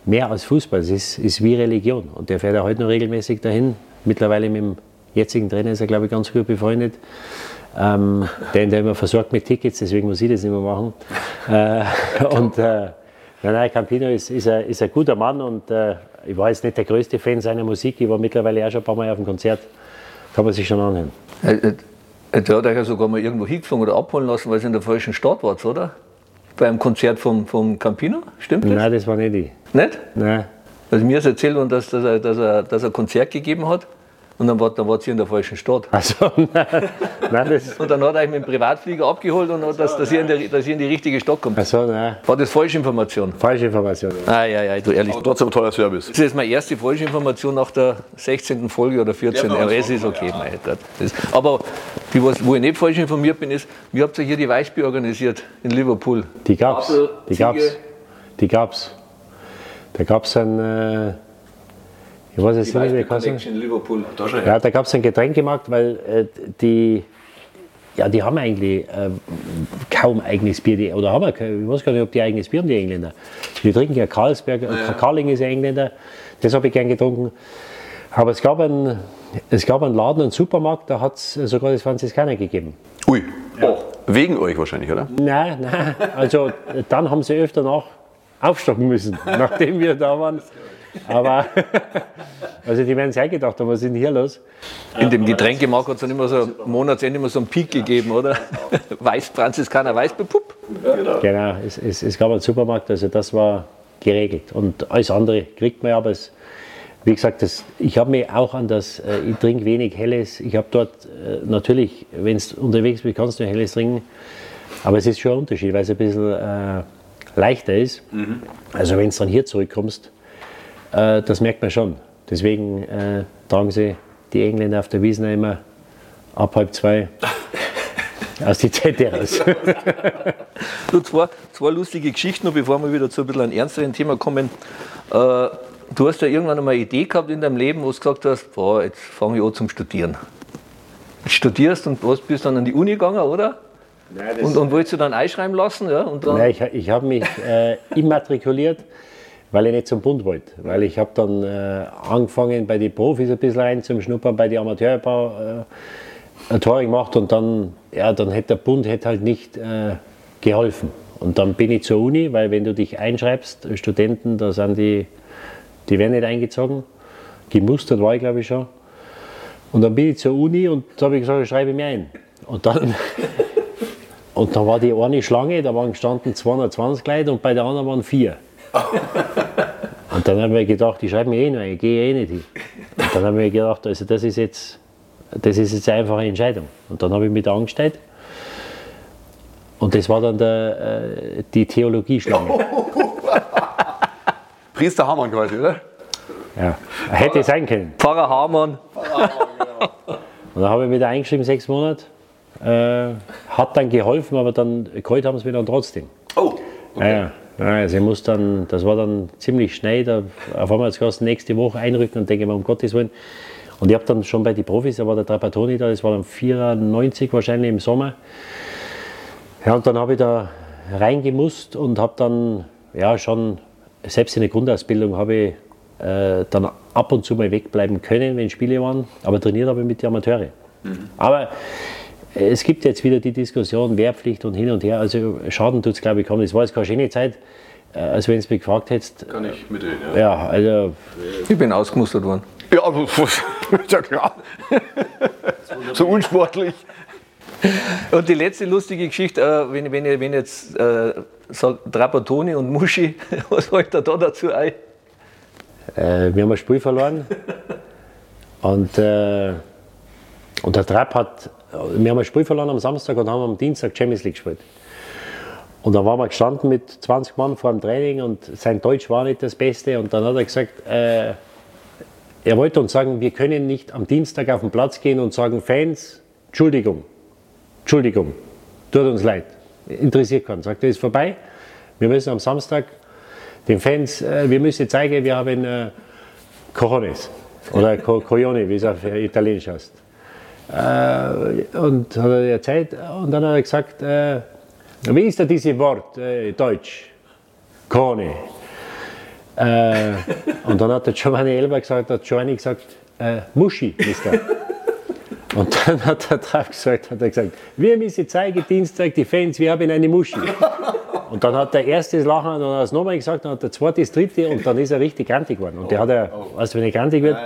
mehr als Fußball, das ist, ist wie Religion. Und der fährt ja heute noch regelmäßig dahin. Mittlerweile mit dem jetzigen Trainer ist er glaube ich ganz gut befreundet. Ähm, der da immer versorgt mit Tickets, deswegen muss ich das mehr machen. Äh, und äh, nein, nein, Campino ist, ist, ein, ist ein guter Mann und äh, ich war jetzt nicht der größte Fan seiner Musik, ich war mittlerweile auch schon ein paar Mal auf dem Konzert, kann man sich schon anhören. Äh, äh, Der hat euch ja sogar mal irgendwo hingeflogen oder abholen lassen, weil ihr in der falschen Stadt wart, oder? Beim Konzert vom, vom Campino, stimmt das? Nein, das war nicht ich. Nicht? Nein. Also mir ist erzählt worden, dass, dass, er, dass, er, dass er ein Konzert gegeben hat und dann war, dann wart ihr in der falschen Stadt. Also, nein, nein, das, Und dann hat er euch mit dem Privatflieger abgeholt und hat, dass, dass, ihr in der, dass ihr in die richtige Stadt kommt. also nein, War das Falschinformation? falsche Information. Ah, ja, ja, du ehrlich. Aber trotzdem toller Service. Das ist jetzt meine erste Falschinformation nach der 16. Folge oder 14. Ja, es ist okay, mein Gott. Das, aber die, was, wo ich nicht falsch informiert bin, ist, wie habt ihr hier die Weißbier organisiert in Liverpool? Die gab's. Apfel, Die Ziege. gab's. Die gab's. Da gab's ein, äh, ich weiß jetzt nicht, wie in Liverpool. Ja, da gab es einen Getränkemarkt, weil äh, die, ja, die haben eigentlich äh, kaum eigenes Bier. Die, oder haben wir, kein- ich weiß gar nicht, ob die eigenes Bier haben, die Engländer. Die trinken ja Carlsberg, äh, Carling ist ja Engländer, das habe ich gern getrunken. Aber es gab einen, es gab einen Laden, einen Supermarkt, da hat es sogar das Franziskaner gegeben. Ui. Wegen euch wahrscheinlich, oder? Nein, nein, also äh, dann haben sie öfter noch aufstocken müssen, nachdem wir da waren. Aber, also die werden sich auch gedacht haben, was ist denn hier los? In dem Getränkemarkt hat es dann immer so am Monatsende immer so einen Peak gegeben, oder? Weiß, Franziskaner Weißbier, pup. Genau, es, es, es gab einen Supermarkt, also das war geregelt. Und alles andere kriegt man ja, aber es, wie gesagt, das, ich habe mich auch an das, äh, ich trinke wenig Helles. Ich habe dort äh, natürlich, wenn du unterwegs bist, kannst du Helles trinken, aber es ist schon ein Unterschied, weil es ein bisschen äh, leichter ist. Also wenn du dann hier zurückkommst, äh, das merkt man schon. Deswegen äh, tragen sie die Engländer auf der Wiesn immer ab halb zwei aus die Zelte raus. Du, zwei, zwei lustige Geschichten, noch bevor wir wieder zu ein bisschen einem ernsteren Thema kommen. Äh, du hast ja irgendwann einmal eine Idee gehabt in deinem Leben, wo du gesagt hast, boah, jetzt fange ich an zum Studieren. Jetzt studierst und was, bist dann an die Uni gegangen, oder? und, und wolltest du dann einschreiben lassen? Ja? Und dann, Nein, ich, ich habe mich äh, immatrikuliert, weil ich nicht zum Bund wollte. Weil ich habe dann äh, angefangen, bei den Profis ein bisschen rein zum Schnuppern, bei den Amateurbau äh, ein Tor gemacht und dann, ja, dann hätte der Bund hätte halt nicht äh, geholfen. Und dann bin ich zur Uni, weil wenn du dich einschreibst, Studenten, da sind die, die werden nicht eingezogen. Gemustert war ich, glaube ich, schon. Und dann bin ich zur Uni und da habe ich gesagt, ich schreibe mich ein. Und dann, und dann war die eine Schlange, da waren gestanden 220 Leute und bei der anderen waren vier. Und dann habe ich gedacht, ich schreibe mich eh noch ich gehe eh nicht hin. Und dann habe ich gedacht, also das ist jetzt, das ist jetzt einfach eine Entscheidung. Und dann habe ich mich da angestellt Und das war dann der, äh, die Theologieschlange. Priester Hamann quasi, oder? Ja, hätte sein können. Pfarrer Hamann. Und dann habe ich wieder eingeschrieben, sechs Monate. Äh, hat dann geholfen, aber dann geholt haben sie mich dann trotzdem. Oh, Ja, ja. Also ich muss dann, das war dann ziemlich schnell, da, auf einmal es geheißen, nächste Woche einrücken und denke mir, um Gottes Willen. Und ich habe dann schon bei den Profis, da war der Trapattoni da, das war dann 94 wahrscheinlich im Sommer. Ja, und dann habe ich da reingemusst und habe dann, ja, schon, selbst in der Grundausbildung habe ich äh, dann ab und zu mal wegbleiben können, wenn Spiele waren, aber trainiert habe ich mit den Amateuren. Aber es gibt jetzt wieder die Diskussion Wehrpflicht und hin und her. Also Schaden tut es, glaube ich, kaum. Das war jetzt keine schöne Zeit. Äh, Also wenn du mich gefragt hättest, kann ich mitreden. Ja, ja, also Ich bin ausgemustert worden. ja ja klar. so unsportlich. Und die letzte lustige Geschichte, äh, wenn, ich- wenn, ich- wenn ich jetzt äh, sage, Trapattoni und Muschi, was fällt da dazu ein? äh, wir haben ein Spiel verloren. und, äh, und der Trapp hat, wir haben ein Spiel verloren am Samstag und haben am Dienstag Champions League gespielt. Und dann waren wir gestanden mit 20 Mann vor dem Training und sein Deutsch war nicht das Beste. Und dann hat er gesagt, äh, er wollte uns sagen, wir können nicht am Dienstag auf den Platz gehen und sagen, Fans, Entschuldigung, Entschuldigung, tut uns leid, interessiert keinen. Sagt, das ist vorbei. Wir müssen am Samstag den Fans, äh, wir müssen zeigen, wir haben äh, Cojones oder Co Coglione, wie es auf Italienisch heißt. Äh, und hat er erzählt und dann hat er gesagt, äh, wie ist da dieses Wort, äh, Deutsch? Cojones. Äh, und dann hat der Giovanni Elber gesagt, hat Giovanni gesagt, äh, Muschi, Mister. Und dann hat er drauf gesagt, hat er gesagt, wir müssen zeigen, Dienstag, die Fans, wir haben eine Muschi. Und dann hat der erste das Lachen, dann hat er es nochmal gesagt, dann hat der zweite das dritte und dann ist er richtig grantig geworden. Und der hat er, weißt du, wenn er grantig wird,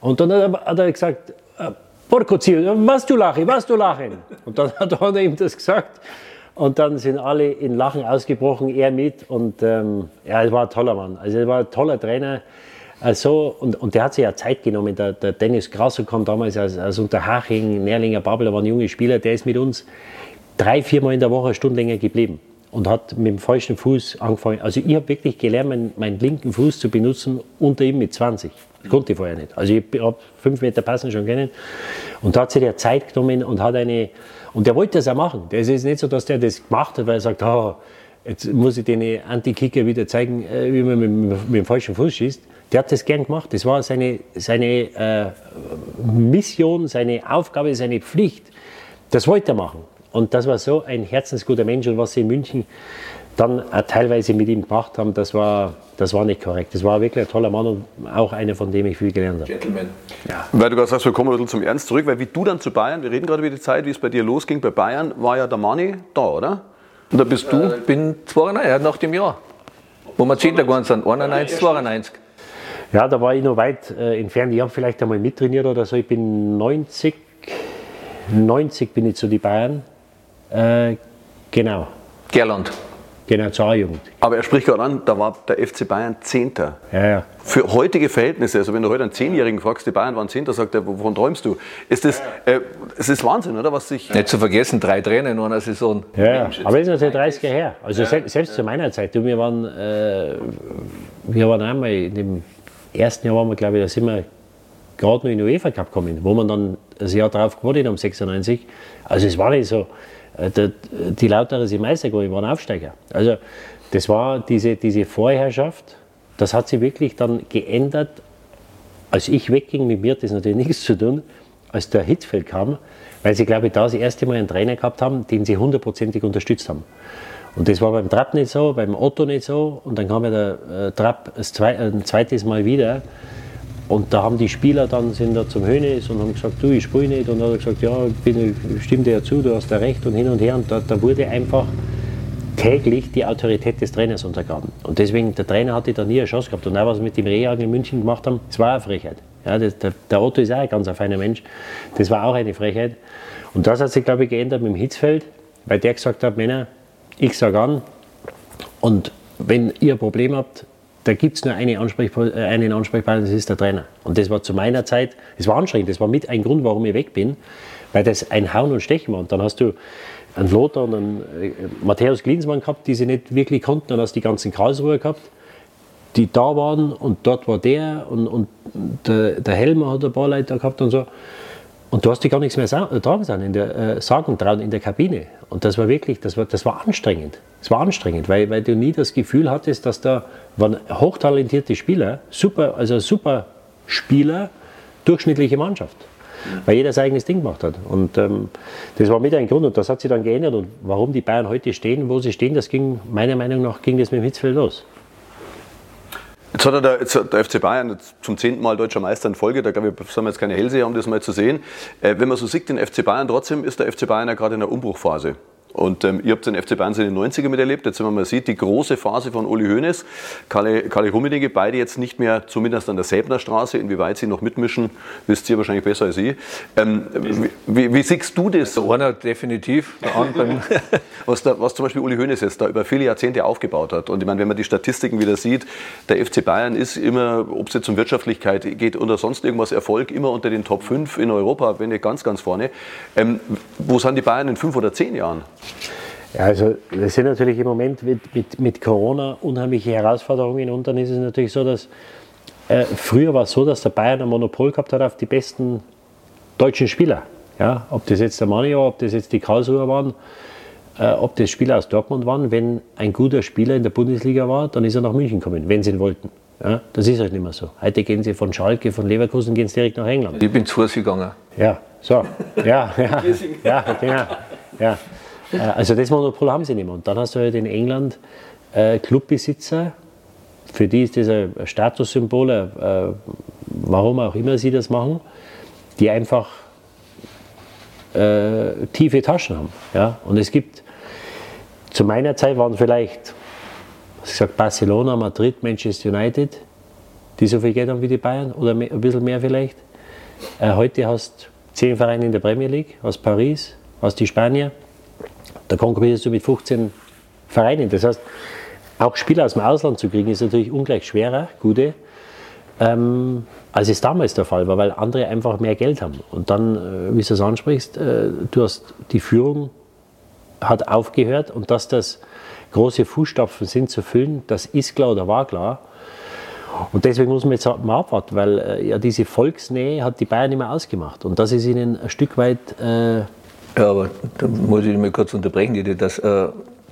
und dann hat er, hat er gesagt, äh, Porco Zio, was du lachen, was du lachen. Und dann hat er ihm das gesagt. Und dann sind alle in Lachen ausgebrochen, er mit. Und ähm, ja, es war ein toller Mann. Also er war ein toller Trainer. Also, und, und der hat sich ja Zeit genommen. Der, der Dennis Grasser kam damals aus, aus Unterhaching, Nährlinger Babel, war ein junger Spieler, der ist mit uns drei, viermal in der Woche eine Stunde länger geblieben und hat mit dem falschen Fuß angefangen. Also ich habe wirklich gelernt, meinen, meinen linken Fuß zu benutzen unter ihm mit 20. Das konnte ich vorher nicht. Also ich habe fünf Meter passen schon kennen. Und da hat sich der Zeit genommen und hat eine, und der wollte das auch machen. Das ist nicht so, dass der das gemacht hat, weil er sagt, ah, jetzt muss ich den Anti-Kicker wieder zeigen, äh, wie man mit, mit, mit dem falschen Fuß schießt. Der hat das gern gemacht. Das war seine, seine äh, Mission, seine Aufgabe, seine Pflicht. Das wollte er machen. Und das war so ein herzensguter Mensch. Und was sie in München dann auch teilweise mit ihm gemacht haben, das war, das war nicht korrekt. Das war wirklich ein toller Mann und auch einer, von dem ich viel gelernt habe. Gentleman. Weil du gerade sagst, wir kommen ein bisschen zum Ernst zurück, weil wie du dann zu Bayern, wir reden gerade über die Zeit, wie es bei dir losging bei Bayern, war ja der Mani da, oder? Und da bist du. Ich bin 92, ja, nach dem Jahr. Wo wir Zehnter geworden sind, 91, 92. Ja, da war ich noch weit äh, entfernt. Ich habe vielleicht einmal mittrainiert oder so. Ich bin 90, 90 bin ich zu den Bayern. Äh, genau, Gerland. Genau zur A-Jugend. Aber er spricht gerade an, da war der FC Bayern Zehnter. Ja, ja. Für heutige Verhältnisse, also wenn du heute einen Zehnjährigen fragst, die Bayern waren Zehnter, sagt er, wovon träumst du? Ist das, äh, es ist Wahnsinn, oder? Was sich. Nicht zu vergessen, drei Trainer in einer Saison. Ja, ja. aber das ist natürlich 30 Jahre her. Also sel- selbst zu meiner Zeit. Du, wir, waren, äh, wir waren einmal in dem ersten Jahr, waren wir, glaube ich, da sind wir gerade noch in den UEFA Cup gekommen, wo man dann das Jahr drauf gewonnen haben, 96. Also es war nicht so, äh, die Lauterer sind Meister geworden, waren Aufsteiger. Also das war diese, diese Vorherrschaft, das hat sich wirklich dann geändert. Als ich wegging, mit mir hat das natürlich nichts zu tun, als der Hitzfeld kam, weil sie, glaube ich, da das erste Mal einen Trainer gehabt haben, den sie hundertprozentig unterstützt haben. Und das war beim Trapp nicht so, beim Otto nicht so. Und dann kam ja der äh, Trapp zwei, ein zweites Mal wieder. Und da haben die Spieler dann sind da zum Hönes und haben gesagt, du, ich spiele nicht. Und dann hat er gesagt, ja, ich bin, stimme dir ja zu, du hast da recht und hin und her. Und da, da wurde einfach täglich die Autorität des Trainers untergraben. Und deswegen, der Trainer hatte da nie eine Chance gehabt. Und auch was wir mit dem Rehagel in München gemacht haben, das war eine Frechheit. Ja, das, der, der Otto ist auch ein ganz ein feiner Mensch. Das war auch eine Frechheit. Und das hat sich, glaube ich, geändert mit dem Hitzfeld, weil der gesagt hat, Männer, ich sage an, und wenn ihr ein Problem habt, da gibt es nur eine Ansprechpa äh, einen Ansprechpartner, das ist der Trainer. Und das war zu meiner Zeit, das war anstrengend, das war mit ein Grund, warum ich weg bin, weil das ein Hauen und Stechen war. Und dann hast du einen Lothar und einen äh, Matthäus Klinsmann gehabt, die sie nicht wirklich konnten. Dann hast du die ganzen Karlsruher gehabt, die da waren und dort war der und, und der, der Helmer hat ein paar Leute gehabt und so. Und du hast dich gar nichts mehr sagen, in der, äh, sagen trauen in der Kabine. Und das war wirklich, das war, das war anstrengend. Es war anstrengend, weil, weil du nie das Gefühl hattest, dass da waren hochtalentierte Spieler, super, also super Spieler, durchschnittliche Mannschaft. Weil jeder sein eigenes Ding gemacht hat. Und ähm, das war mit ein Grund und das hat sich dann geändert. Und warum die Bayern heute stehen, wo sie stehen, das ging meiner Meinung nach ging das mit dem Hitzfeld los. Jetzt hat der, jetzt hat der FC Bayern zum zehnten Mal deutscher Meister in Folge, da glaube ich, sind wir jetzt keine Hellseher, um das mal zu sehen. Äh, wenn man so sieht, den FC Bayern trotzdem, ist der FC Bayern ja gerade in der Umbruchphase. Und ähm, ihr habt den FC Bayern in den 90er miterlebt. Jetzt, wenn man mal sieht, die große Phase von Uli Hoeneß, Kalle, Kalle Rummenigge, beide jetzt nicht mehr, zumindest an der Säbner Straße. Inwieweit sie noch mitmischen, wisst ihr wahrscheinlich besser als ich. Ähm, wie, wie, wie, siehst du das? Der einer definitiv, der andere was, da, was zum Beispiel Uli Hoeneß jetzt da über viele Jahrzehnte aufgebaut hat. Und ich meine, wenn man die Statistiken wieder sieht, der FC Bayern ist immer, ob es jetzt um Wirtschaftlichkeit geht oder sonst irgendwas, Erfolg, immer unter den Top 5 in Europa, wenn nicht ganz, ganz vorne. Ähm, wo sind die Bayern in fünf oder zehn Jahren? Ja, also wir sind natürlich im Moment mit, mit, mit Corona unheimliche Herausforderungen und dann ist es natürlich so, dass äh, früher war es so, dass der Bayern ein Monopol gehabt hat auf die besten deutschen Spieler. Ja, ob das jetzt der Mani war, ob das jetzt die Karlsruher waren, äh, ob das Spieler aus Dortmund waren. Wenn ein guter Spieler in der Bundesliga war, dann ist er nach München gekommen, wenn sie ihn wollten. Ja, das ist halt nicht mehr so. Heute gehen sie von Schalke, von Leverkusen, gehen sie direkt nach England. Ich bin zu Fuß gegangen. Ja, so. Ja, ja, ja, genau. Ja. Äh, also das Monopol haben sie nicht mehr. Und dann hast du halt in England äh, Clubbesitzer, für die ist das ein Statussymbol, äh, warum auch immer sie das machen, die einfach äh, tiefe Taschen haben. Ja? Und es gibt, zu meiner Zeit waren vielleicht, was ich sag, Barcelona, Madrid, Manchester United, die so viel Geld haben wie die Bayern oder mehr, ein bisschen mehr vielleicht. Äh, heute hast du zehn Vereine in der Premier League, aus Paris, aus die Spanier. Da konkurrierst du mit 15 Vereinen. Das heißt, auch Spieler aus dem Ausland zu kriegen, ist natürlich ungleich schwerer, gute, ähm, als es damals der Fall war, weil andere einfach mehr Geld haben. Und dann, äh, wie du es ansprichst, äh, du hast die Führung hat aufgehört und dass das große Fußstapfen sind zu füllen, das ist klar oder war klar. Und deswegen muss man jetzt mal abwarten, weil äh, ja diese Volksnähe hat die Bayern immer ausgemacht. Und das ist ihnen ein Stück weit äh, ja, aber da muss ich mal kurz unterbrechen, dass, äh,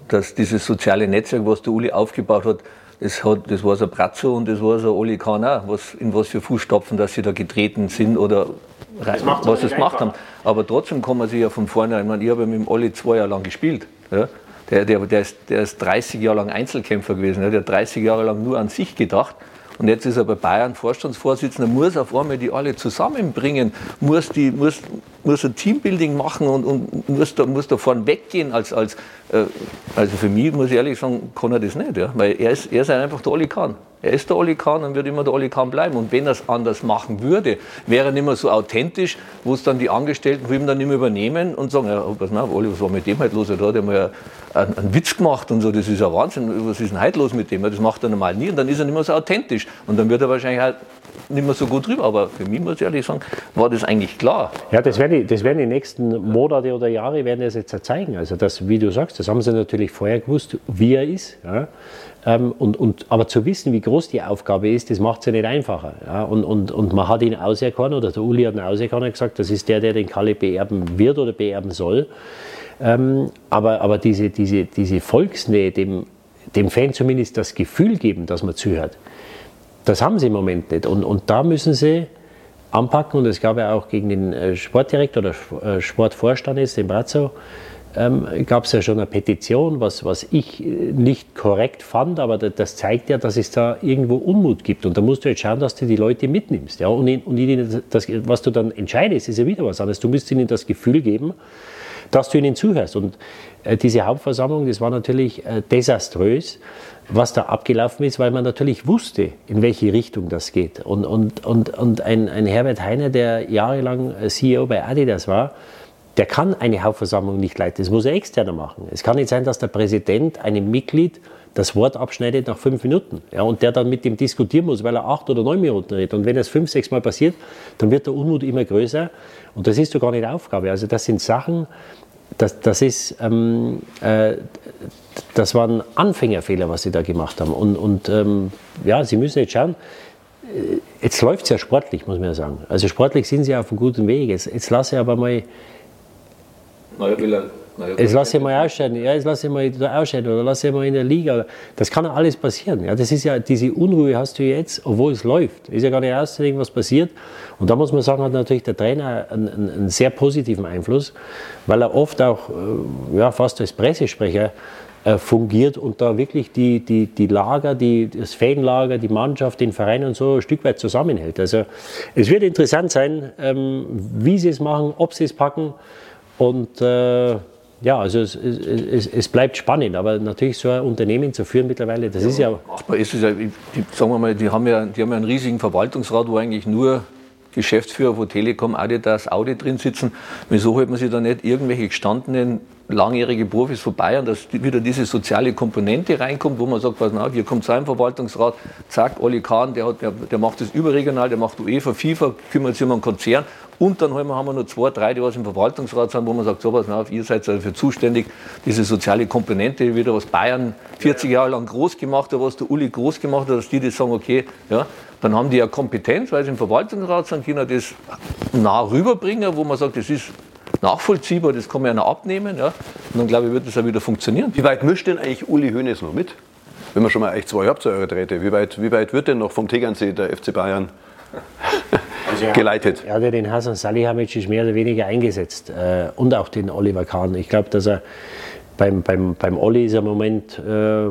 dass dieses soziale Netzwerk, was der Uli aufgebaut hat, das, hat, das war so Brazzo und das war so Oli Kahn auch, was, in was für Fußstapfen, dass sie da getreten sind oder das was sie gemacht haben. Aber trotzdem kann man sich ja von vorne, ich, meine, ich habe ja mit dem Olli zwei Jahre lang gespielt. Ja? Der, der, der, ist, der ist 30 Jahre lang Einzelkämpfer gewesen, ja? der hat 30 Jahre lang nur an sich gedacht. Und jetzt ist er bei Bayern Vorstandsvorsitzender, muss auf einmal die alle zusammenbringen, muss, die, muss, muss ein Teambuilding machen und, und muss, da, muss da vorne weggehen. Als, als, äh, also für mich, muss ich ehrlich sagen, kann er das nicht. Ja? Weil er ist, er ist einfach der Oli Kahn. Er ist der Oli Kahn und wird immer der Oli Kahn bleiben. Und wenn er es anders machen würde, wäre er nicht mehr so authentisch, wo es dann die Angestellten von ihm dann nicht mehr übernehmen und sagen, ja, pass mal, Oli, was war mit dem halt los? Da hat er mal einen, einen, Witz gemacht und so, das ist ja Wahnsinn, was ist denn heute los mit dem? Das macht er normal nie und dann ist er nicht mehr so authentisch. Und dann wird er wahrscheinlich halt nicht mehr so gut drüber. Aber für mich, muss ich ehrlich sagen, war das eigentlich klar. Ja, das werden die, das werden die nächsten Monate oder Jahre werden das jetzt zeigen. Also das, wie du sagst, das haben sie natürlich vorher gewusst, wie er ist. Ja. Ähm, und, und, aber zu wissen, wie groß die Aufgabe ist, das macht es ja nicht einfacher. Ja? Und, und, und man hat ihn auserkoren, oder der Uli hat ihn auserkoren und gesagt, das ist der, der den Kalle beerben wird oder beerben soll. Ähm, aber aber diese, diese, diese Volksnähe, dem, dem Fan zumindest das Gefühl geben, dass man zuhört, das haben sie im Moment nicht. Und, und da müssen sie anpacken. Und es gab ja auch gegen den äh, Sportdirektor oder äh, Sportvorstand, jetzt, den Brazzo, ähm, gab es ja schon eine Petition, was, was ich äh, nicht korrekt fand, aber das zeigt ja, dass es da irgendwo Unmut gibt. Und da musst du jetzt schauen, dass du die Leute mitnimmst. Ja? Und, und ihnen das, was du dann entscheidest, ist ja wieder was anderes. Du musst ihnen das Gefühl geben, dass du ihnen zuhörst. Und äh, diese Hauptversammlung, das war natürlich äh, desaströs, was da abgelaufen ist, weil man natürlich wusste, in welche Richtung das geht. Und, und, und, und ein, ein Herbert Heiner, der jahrelang CEO bei Adidas war, der kann eine Hauptversammlung nicht leiten. Das muss er externer machen. Es kann nicht sein, dass der Präsident einem Mitglied das Wort abschneidet nach fünf Minuten ja, und der dann mit dem diskutieren muss, weil er acht oder neun Minuten redet. Und wenn es fünf, sechs Mal passiert, dann wird der Unmut immer größer und das ist doch gar nicht Aufgabe. Also das sind Sachen, das, das ist, ähm, äh, das waren Anfängerfehler, was sie da gemacht haben. Und, und ähm, ja, sie müssen jetzt schauen, äh, jetzt läuft es ja sportlich, muss man ja sagen. Also sportlich sind sie auf einem guten Weg. Jetzt, jetzt lasse ich aber mal. Naja, naja, jetzt lasse ich mal ausscheiden, ja, jetzt lasse ich mal ausscheiden oder lasse ich mal in der Liga. Das kann ja alles passieren. Ja, das ist ja, diese Unruhe hast du jetzt, obwohl es läuft. Ist ja gar nicht auszudenken, was passiert. Und da muss man sagen, hat natürlich der Trainer einen, einen, einen sehr positiven Einfluss, weil er oft auch äh, ja, fast als Pressesprecher äh, fungiert und da wirklich die, die, die Lager, die, das Fanlager, die Mannschaft, den Verein und so ein Stück weit zusammenhält. Also es wird interessant sein, ähm, wie sie es machen, ob sie es packen und äh, ja, also es, es, es, bleibt spannend, aber natürlich so ein Unternehmen zu führen mittlerweile, das ja, ist ja. Aber ist es ja, die, sagen wir mal, die haben ja, die haben ja einen riesigen Verwaltungsrat, wo eigentlich nur Geschäftsführer von Telekom, Adidas, Audi drin sitzen. Wieso holt man sich da nicht irgendwelche gestandenen langjährige Profis von Bayern, dass wieder diese soziale Komponente reinkommt, wo man sagt, pass auf, hier kommt sein Verwaltungsrat, zack, Olli Kahn, der, hat, der, der macht das überregional, der macht UEFA, FIFA, kümmert sich um einen Konzern und dann haben wir noch zwei, drei, die was im Verwaltungsrat sind, wo man sagt, so pass auf, ihr seid dafür zuständig, diese soziale Komponente, wieder was Bayern 40 Jahre lang groß gemacht hat, was der Uli groß gemacht hat, dass die das sagen, okay, ja, dann haben die ja Kompetenz, weil sie im Verwaltungsrat sind, können das nah rüberbringen, wo man sagt, das ist nachvollziehbar, das kann man ja noch abnehmen. Ja. Und dann glaube ich, wird das auch wieder funktionieren. Wie weit mischt denn eigentlich Uli Hoeneß noch mit? Wenn man schon mal echt zwei habt zu wie weit, wie weit wird denn noch vom Tegernsee der FC Bayern also geleitet? Er hat ja den Hasan Salihamidzic mehr oder weniger eingesetzt äh, und auch den Oliver Kahn. Ich glaube, dass er beim, beim, beim Olli ist er im Moment, äh,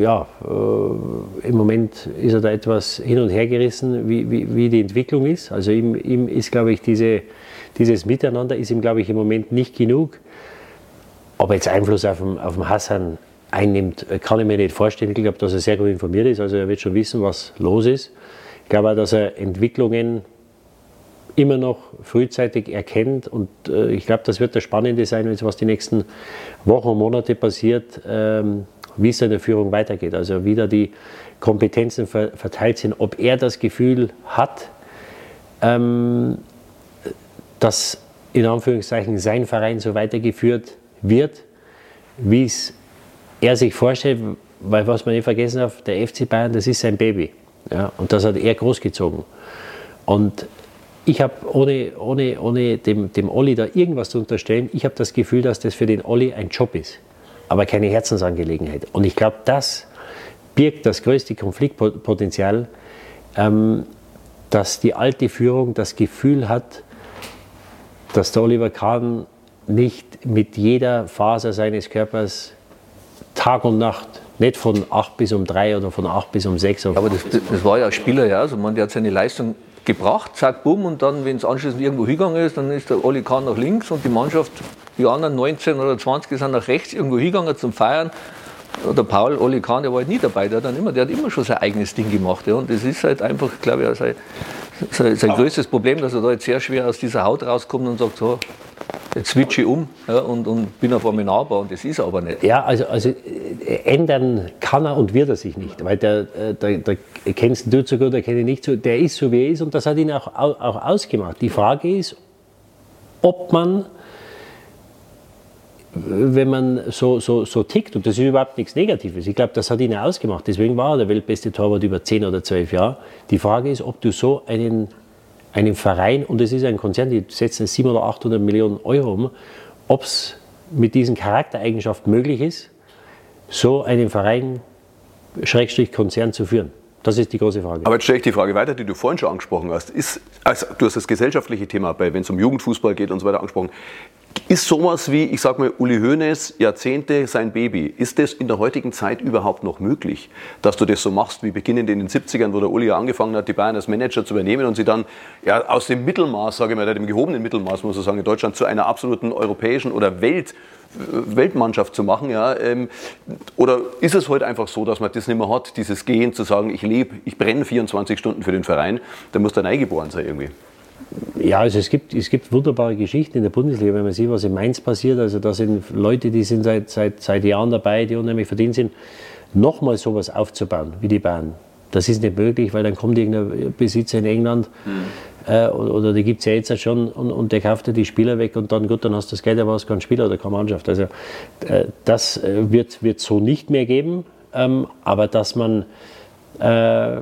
ja, äh, im Moment ist er da etwas hin und her gerissen, wie, wie, wie die Entwicklung ist. Also ihm, ihm ist, glaube ich, diese dieses Miteinander ist ihm, glaube ich, im Moment nicht genug. Ob er jetzt Einfluss auf den, auf den Hassan einnimmt, kann ich mir nicht vorstellen. Ich glaube, dass er sehr gut informiert ist. Also er wird schon wissen, was los ist. Ich glaube auch, dass er Entwicklungen immer noch frühzeitig erkennt. Und äh, ich glaube, das wird das Spannende sein, was die nächsten Wochen und Monate passiert, ähm, wie es in der Führung weitergeht. Also wie da die Kompetenzen ver verteilt sind, ob er das Gefühl hat, ähm, dass in Anführungszeichen sein Verein so weitergeführt wird, wie es er sich vorstellt, weil was man nicht vergessen darf, der FC Bayern, das ist sein Baby. Ja, und das hat er großgezogen. Und ich habe, ohne, ohne, ohne dem, dem Olli da irgendwas zu unterstellen, ich habe das Gefühl, dass das für den Olli ein Job ist, aber keine Herzensangelegenheit. Und ich glaube, das birgt das größte Konfliktpotenzial, ähm, dass die alte Führung das Gefühl hat, dass der Oliver Kahn nicht mit jeder Faser seines Körpers Tag und Nacht, nicht von 8 bis um 3 oder von 8 bis um 6. Aber das, das war ja ein Spieler, ja. Also man, der hat seine Leistung gebracht, zack, bumm, und dann, wenn es anschließend irgendwo hingegangen ist, dann ist der Oli Kahn nach links und die Mannschaft, die anderen 19 oder 20 sind nach rechts irgendwo hingegangen zum Feiern. Der Paul, Oli Kahn, der war halt nie dabei, der hat, dann immer, der hat immer schon sein eigenes Ding gemacht. Ja. Und das ist halt einfach, glaube ich, sein, sein, sein größtes Problem, dass er da jetzt sehr schwer aus dieser Haut rauskommt und sagt, so, switche ich um ja, und, und, bin auf einmal nahbar und das ist er aber nicht. Ja, also, also äh, ändern kann er und wird er sich nicht, weil der, äh, der, der kennst du so gut, der kenne ich nicht so, der ist so wie er ist und das hat ihn auch, auch ausgemacht. Die Frage ist, ob man wenn man so, so, so tickt, und das ist überhaupt nichts Negatives, ich glaube, das hat ihn ausgemacht, deswegen war er der weltbeste Torwart über 10 oder 12 Jahre. Die Frage ist, ob du so einen, einen Verein, und es ist ein Konzern, die setzen 700 oder 800 Millionen Euro um, ob es mit diesen Charaktereigenschaften möglich ist, so einen Verein, Schrägstrich Konzern zu führen. Das ist die große Frage. Aber jetzt stelle ich die Frage weiter, die du vorhin schon angesprochen hast. Ist, also du hast das gesellschaftliche Thema, wenn es um Jugendfußball geht und so weiter angesprochen. Ist sowas wie, ich sage mal, Uli Hoeneß, Jahrzehnte sein Baby, ist das in der heutigen Zeit überhaupt noch möglich, dass du das so machst, wie beginnend in den 70ern, wo der Uli ja angefangen hat, die Bayern als Manager zu übernehmen und sie dann ja, aus dem Mittelmaß, sage ich mal, dem gehobenen Mittelmaß, muss man sagen, in Deutschland zu einer absoluten europäischen oder Welt, Weltmannschaft zu machen. Ja, ähm, oder ist es heute einfach so, dass man das nicht mehr hat, dieses Gehen zu sagen, ich lebe, ich brenne 24 Stunden für den Verein, da muss dann eingeboren sein irgendwie. Ja, also es gibt, es gibt wunderbare Geschichten in der Bundesliga, wenn man sieht, was in Mainz passiert. Also da sind Leute, die sind seit, seit, seit Jahren dabei, die unheimlich verdient sind, nochmal sowas aufzubauen wie die Bayern. Das ist nicht möglich, weil dann kommt irgendein Besitzer in England, mhm. Äh, oder die gibt es ja jetzt schon und, und der kauft dir die Spieler weg und dann gut, dann hast du das Geld, aber hast keinen Spieler oder keine Mannschaft. Also äh, das äh, wird es so nicht mehr geben, ähm, aber dass man, äh,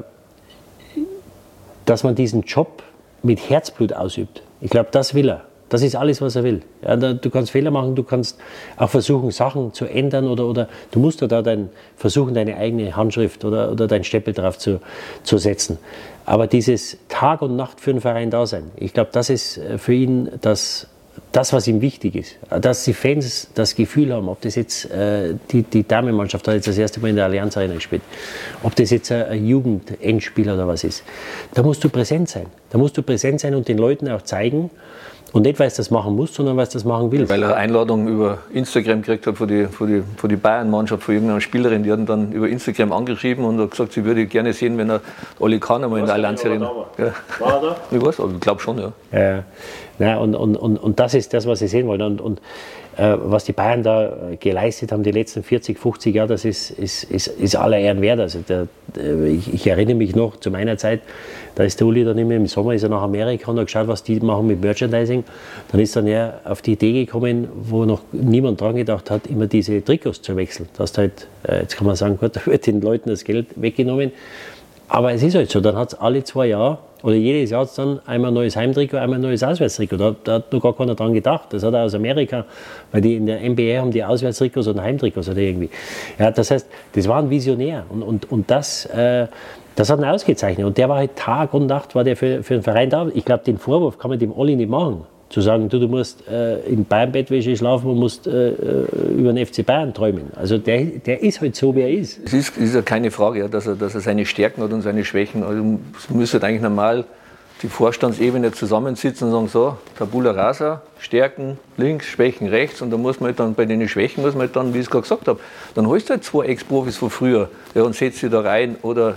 dass man diesen Job mit Herzblut ausübt, ich glaube, das will er. Das ist alles, was er will. Ja, du kannst Fehler machen, du kannst auch versuchen, Sachen zu ändern oder, oder du musst da dein, versuchen, deine eigene Handschrift oder, oder dein Steppel drauf zu, zu setzen. Aber dieses Tag und Nacht für den Verein da sein, ich glaube, das ist äh, für ihn das, das, was ihm wichtig ist. Dass die Fans das Gefühl haben, ob das jetzt äh, die, die Damenmannschaft hat jetzt das erste Mal in der Allianz Arena gespielt, ob das jetzt ein Jugendendspiel oder was ist. Da musst du präsent sein. Da musst du präsent sein und den Leuten auch zeigen, und nicht, weil es das machen muss, sondern weil es das machen will. Weil er Einladung über Instagram gekriegt hat von die, von die, von die Bayern-Mannschaft, von irgendeiner Spielerin, die hat dann über Instagram angeschrieben und hat gesagt, sie würde gerne sehen, wenn er Oli Kahn einmal in der Allianz Arena. Ja. War er da? Ich weiß, aber ich glaube schon, ja. ja. Ja und, und, und, und das ist das, was sie sehen wollen. Und, und äh, was die Bayern da äh, geleistet haben, die letzten 40, 50 Jahre, das ist, ist, ist, ist aller Ehren wert. Also der, ich, ich, erinnere mich noch zu meiner Zeit, da ist der Uli dann immer im Sommer ist er nach Amerika und hat geschaut, was die machen mit Merchandising. Dann ist dann er auf die Idee gekommen, wo noch niemand dran gedacht hat, immer diese Trikots zu wechseln. Das halt, äh, jetzt kann man sagen, gut, da wird den Leuten das Geld weggenommen. Aber es ist halt so, dann hat es alle zwei Jahre oder jedes Jahr dann einmal ein neues Heimtrikot, einmal ein neues Auswärtstrikot. Da, da, hat noch gar keiner dran gedacht. Das hat er aus Amerika, weil die in der NBA haben die Auswärtstrikots und Heimtrikots oder irgendwie. Ja, das heißt, das war ein Visionär und, und, und das, äh, das hat ihn ausgezeichnet. Und der war halt Tag und Nacht war der für, für den Verein da. Ich glaube, den Vorwurf kann man dem Olli nicht machen zu sagen, du, du musst äh, in Bayern-Bettwäsche schlafen und musst äh, äh über den FC Bayern träumen. Also der, der ist halt so, wie er ist. Es ist, ist ja keine Frage, ja, dass, er, dass er seine Stärken hat und seine Schwächen. Also es müsste eigentlich normal die Vorstandsebene zusammensitzen und sagen, so, Tabula Rasa, Stärken links, Schwächen rechts und da muss man halt dann bei den Schwächen, muss man halt dann, wie ich es gerade gesagt habe, dann holst du halt zwei Ex-Profis von früher ja, und setzt sie da rein oder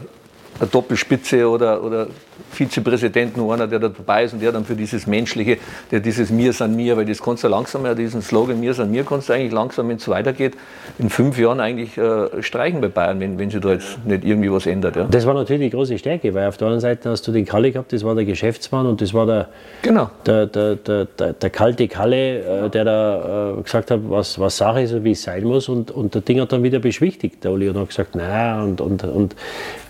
eine Doppelspitze oder, oder Vizepräsident, nur einer, der da dabei ist und der dann für dieses Menschliche, der dieses Mir san mir, weil das kannst du langsam, ja, diesen Slogan Mir san mir kannst du eigentlich langsam, wenn es weitergeht, in fünf Jahren eigentlich äh, streichen bei Bayern, wenn, wenn sich da jetzt nicht irgendwie was ändert. Ja. Das war natürlich die große Stärke, weil auf der anderen Seite hast du den Kalle gehabt, das war der Geschäftsmann und das war der, genau. der, der, der, der, der kalte Kalle, äh, der da äh, gesagt hat, was, was Sache ist und wie es sein muss und, und der Ding hat dann wieder beschwichtigt, der Uli, und hat gesagt, na und, und, und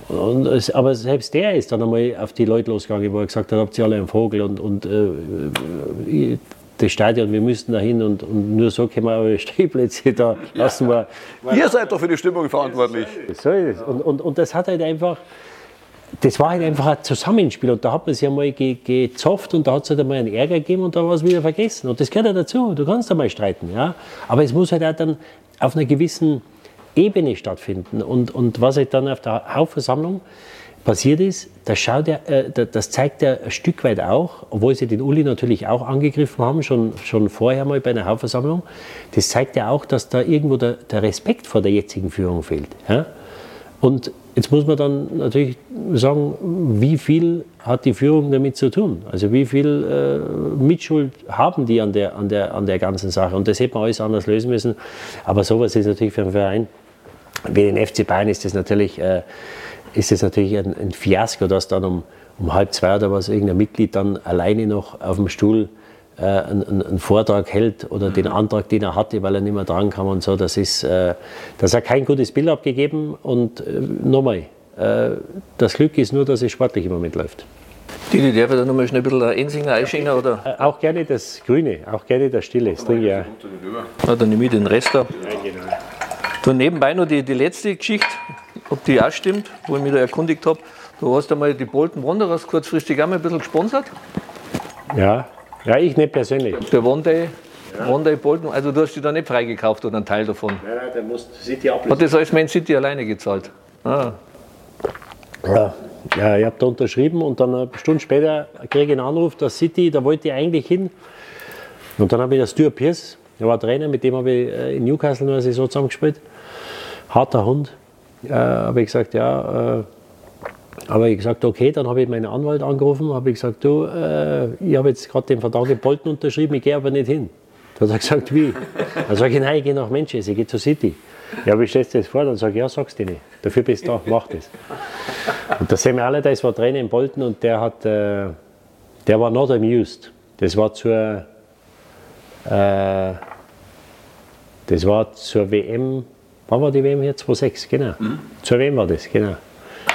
und es, aber selbst der ist dann einmal auf die Leute losgegangen, wo er gesagt hat, habt ihr alle einen Vogel und, und äh, das Stadion, wir müssten da hin und, und, nur so können wir eure Stehplätze da lassen. Wir, Ihr seid doch für die Stimmung verantwortlich. So ist es. Und, und, und das hat halt einfach, das war halt einfach ein Zusammenspiel und da hat man sich einmal ge, gezofft und da hat es halt einmal einen Ärger gegeben und da war es wieder vergessen. Und das gehört ja dazu, du kannst einmal streiten, ja. Aber es muss halt auch dann auf einer gewissen Ebene stattfinden. Und, und was halt dann auf der Hauptversammlung passiert ist, das, schaut er, äh, das zeigt er ein Stück weit auch, obwohl sie den Uli natürlich auch angegriffen haben, schon, schon vorher mal bei einer Hauptversammlung, das zeigt ja auch, dass da irgendwo der, der Respekt vor der jetzigen Führung fehlt. Ja? Und jetzt muss man dann natürlich sagen, wie viel hat die Führung damit zu tun? Also wie viel äh, Mitschuld haben die an der, an, der, an der ganzen Sache? Und das hätte man alles anders lösen müssen. Aber sowas ist natürlich für einen Verein wie den FC Bayern ist das natürlich, äh, ist das natürlich ein, ein, Fiasko, dass dann um, um halb zwei oder was irgendein Mitglied dann alleine noch auf dem Stuhl äh, einen, einen, Vortrag hält oder mhm. den Antrag, den er hatte, weil er nicht mehr dran kam und so. Das, ist, äh, das hat kein gutes Bild abgegeben. Und äh, nochmal, äh, das Glück ist nur, dass es sportlich im Moment läuft. Didi, darf ich da nochmal schnell ein bisschen Ensinger einschenken? Oder? Äh, auch gerne das Grüne, auch gerne das Stille. Das trinke ich ja. ja. Dann nehme ich den Rest da. Ja, genau. Du nebenbei noch die, die letzte Geschichte, ob die auch stimmt, wo ich mich da erkundigt habe. Du hast einmal die Bolton Wanderers kurzfristig auch mal ein bisschen gesponsert. Ja, ja ich nicht persönlich. Der One Day, ja. One Day Bolton, also du hast die da nicht freigekauft oder einen Teil davon? Nein, nein, der muss City ablösen. Hat das alles Man City alleine gezahlt? Ah. Ja. ja, ich habe da unterschrieben und dann eine Stunde später kriege ich einen Anruf, der City, da wollte ich eigentlich hin. Und dann habe ich das Stuart Pierce, der war Trainer, mit dem habe ich äh, in Newcastle nur eine Saison zusammengespielt harter Hund. Äh, habe ich gesagt, ja. Äh, habe ich gesagt, okay, dann habe ich meinen Anwalt angerufen, habe ich gesagt, du, äh, ich habe jetzt gerade den Vertrag in Bolton unterschrieben, ich gehe aber nicht hin. Da hat er gesagt, wie? Dann sage ich, nein, ich gehe nach Manchester, ich gehe zur City. Ja, wie stellst du das vor? Dann sage ich, ja, sag's dir nicht. Dafür bist du da, mach das. Und der Sammy Allardyce war Trainer in Bolton und der hat, äh, Der war not amused. Das war zur, äh, das war zur WM, wann war die WM hier? 2006, genau. Mhm. Zur WM war das, genau.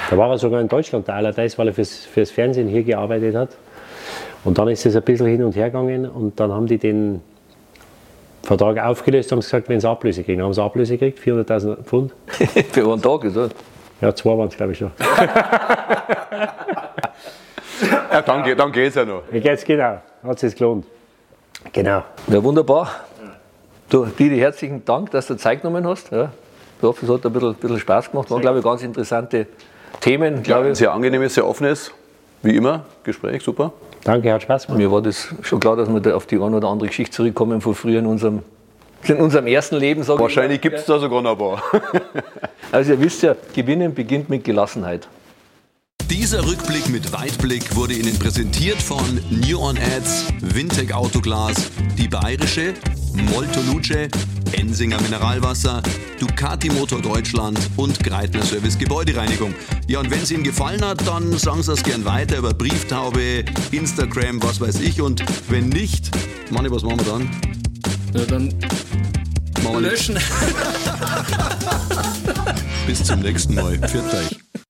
Da war er sogar in Deutschland der Allardyce, weil er fürs, fürs Fernsehen hier gearbeitet hat. Und dann ist es ein bisschen hin und her gegangen und dann haben die den Vertrag aufgelöst und haben gesagt, wenn sie Ablöse kriegen. Dann haben sie Ablöse gekriegt, 400.000 Pfund. Für einen Tag, ist das? Ja, zwei waren es, glaube ich, schon. ja, dann, dann geht es ja noch. Wie geht's genau? Hat sich gelohnt. Genau. Ja, wunderbar. Du, Didi, herzlichen Dank, dass du Zeit genommen hast. Ja. Ich hoffe, es hat ein bisschen, bisschen Spaß gemacht. War, glaube ich, ganz interessante Themen. Ja, ein sehr angenehmes, sehr offenes, wie immer, Gespräch, super. Danke, hat Spaß gemacht. Mir war das schon klar, dass wir da auf die eine oder andere Geschichte zurückkommen von früher in unserem, in unserem ersten Leben. Wahrscheinlich gibt es da sogar noch ein paar. also ihr wisst ja, Gewinnen beginnt mit Gelassenheit. Dieser Rückblick mit Weitblick wurde Ihnen präsentiert von New On Ads, Wintec Autoglas, die Bayerische, Molto Luce, Ensinger Mineralwasser, Ducati Motor Deutschland und Greitner Service Gebäudereinigung. Ja, und wenn es Ihnen gefallen hat, dann sagen Sie es gern weiter über Brieftaube, Instagram, was weiß ich. Und wenn nicht, Manni, was machen wir dann? Ja, dann machen wir löschen. Bis zum nächsten Mal. Pfiat euch.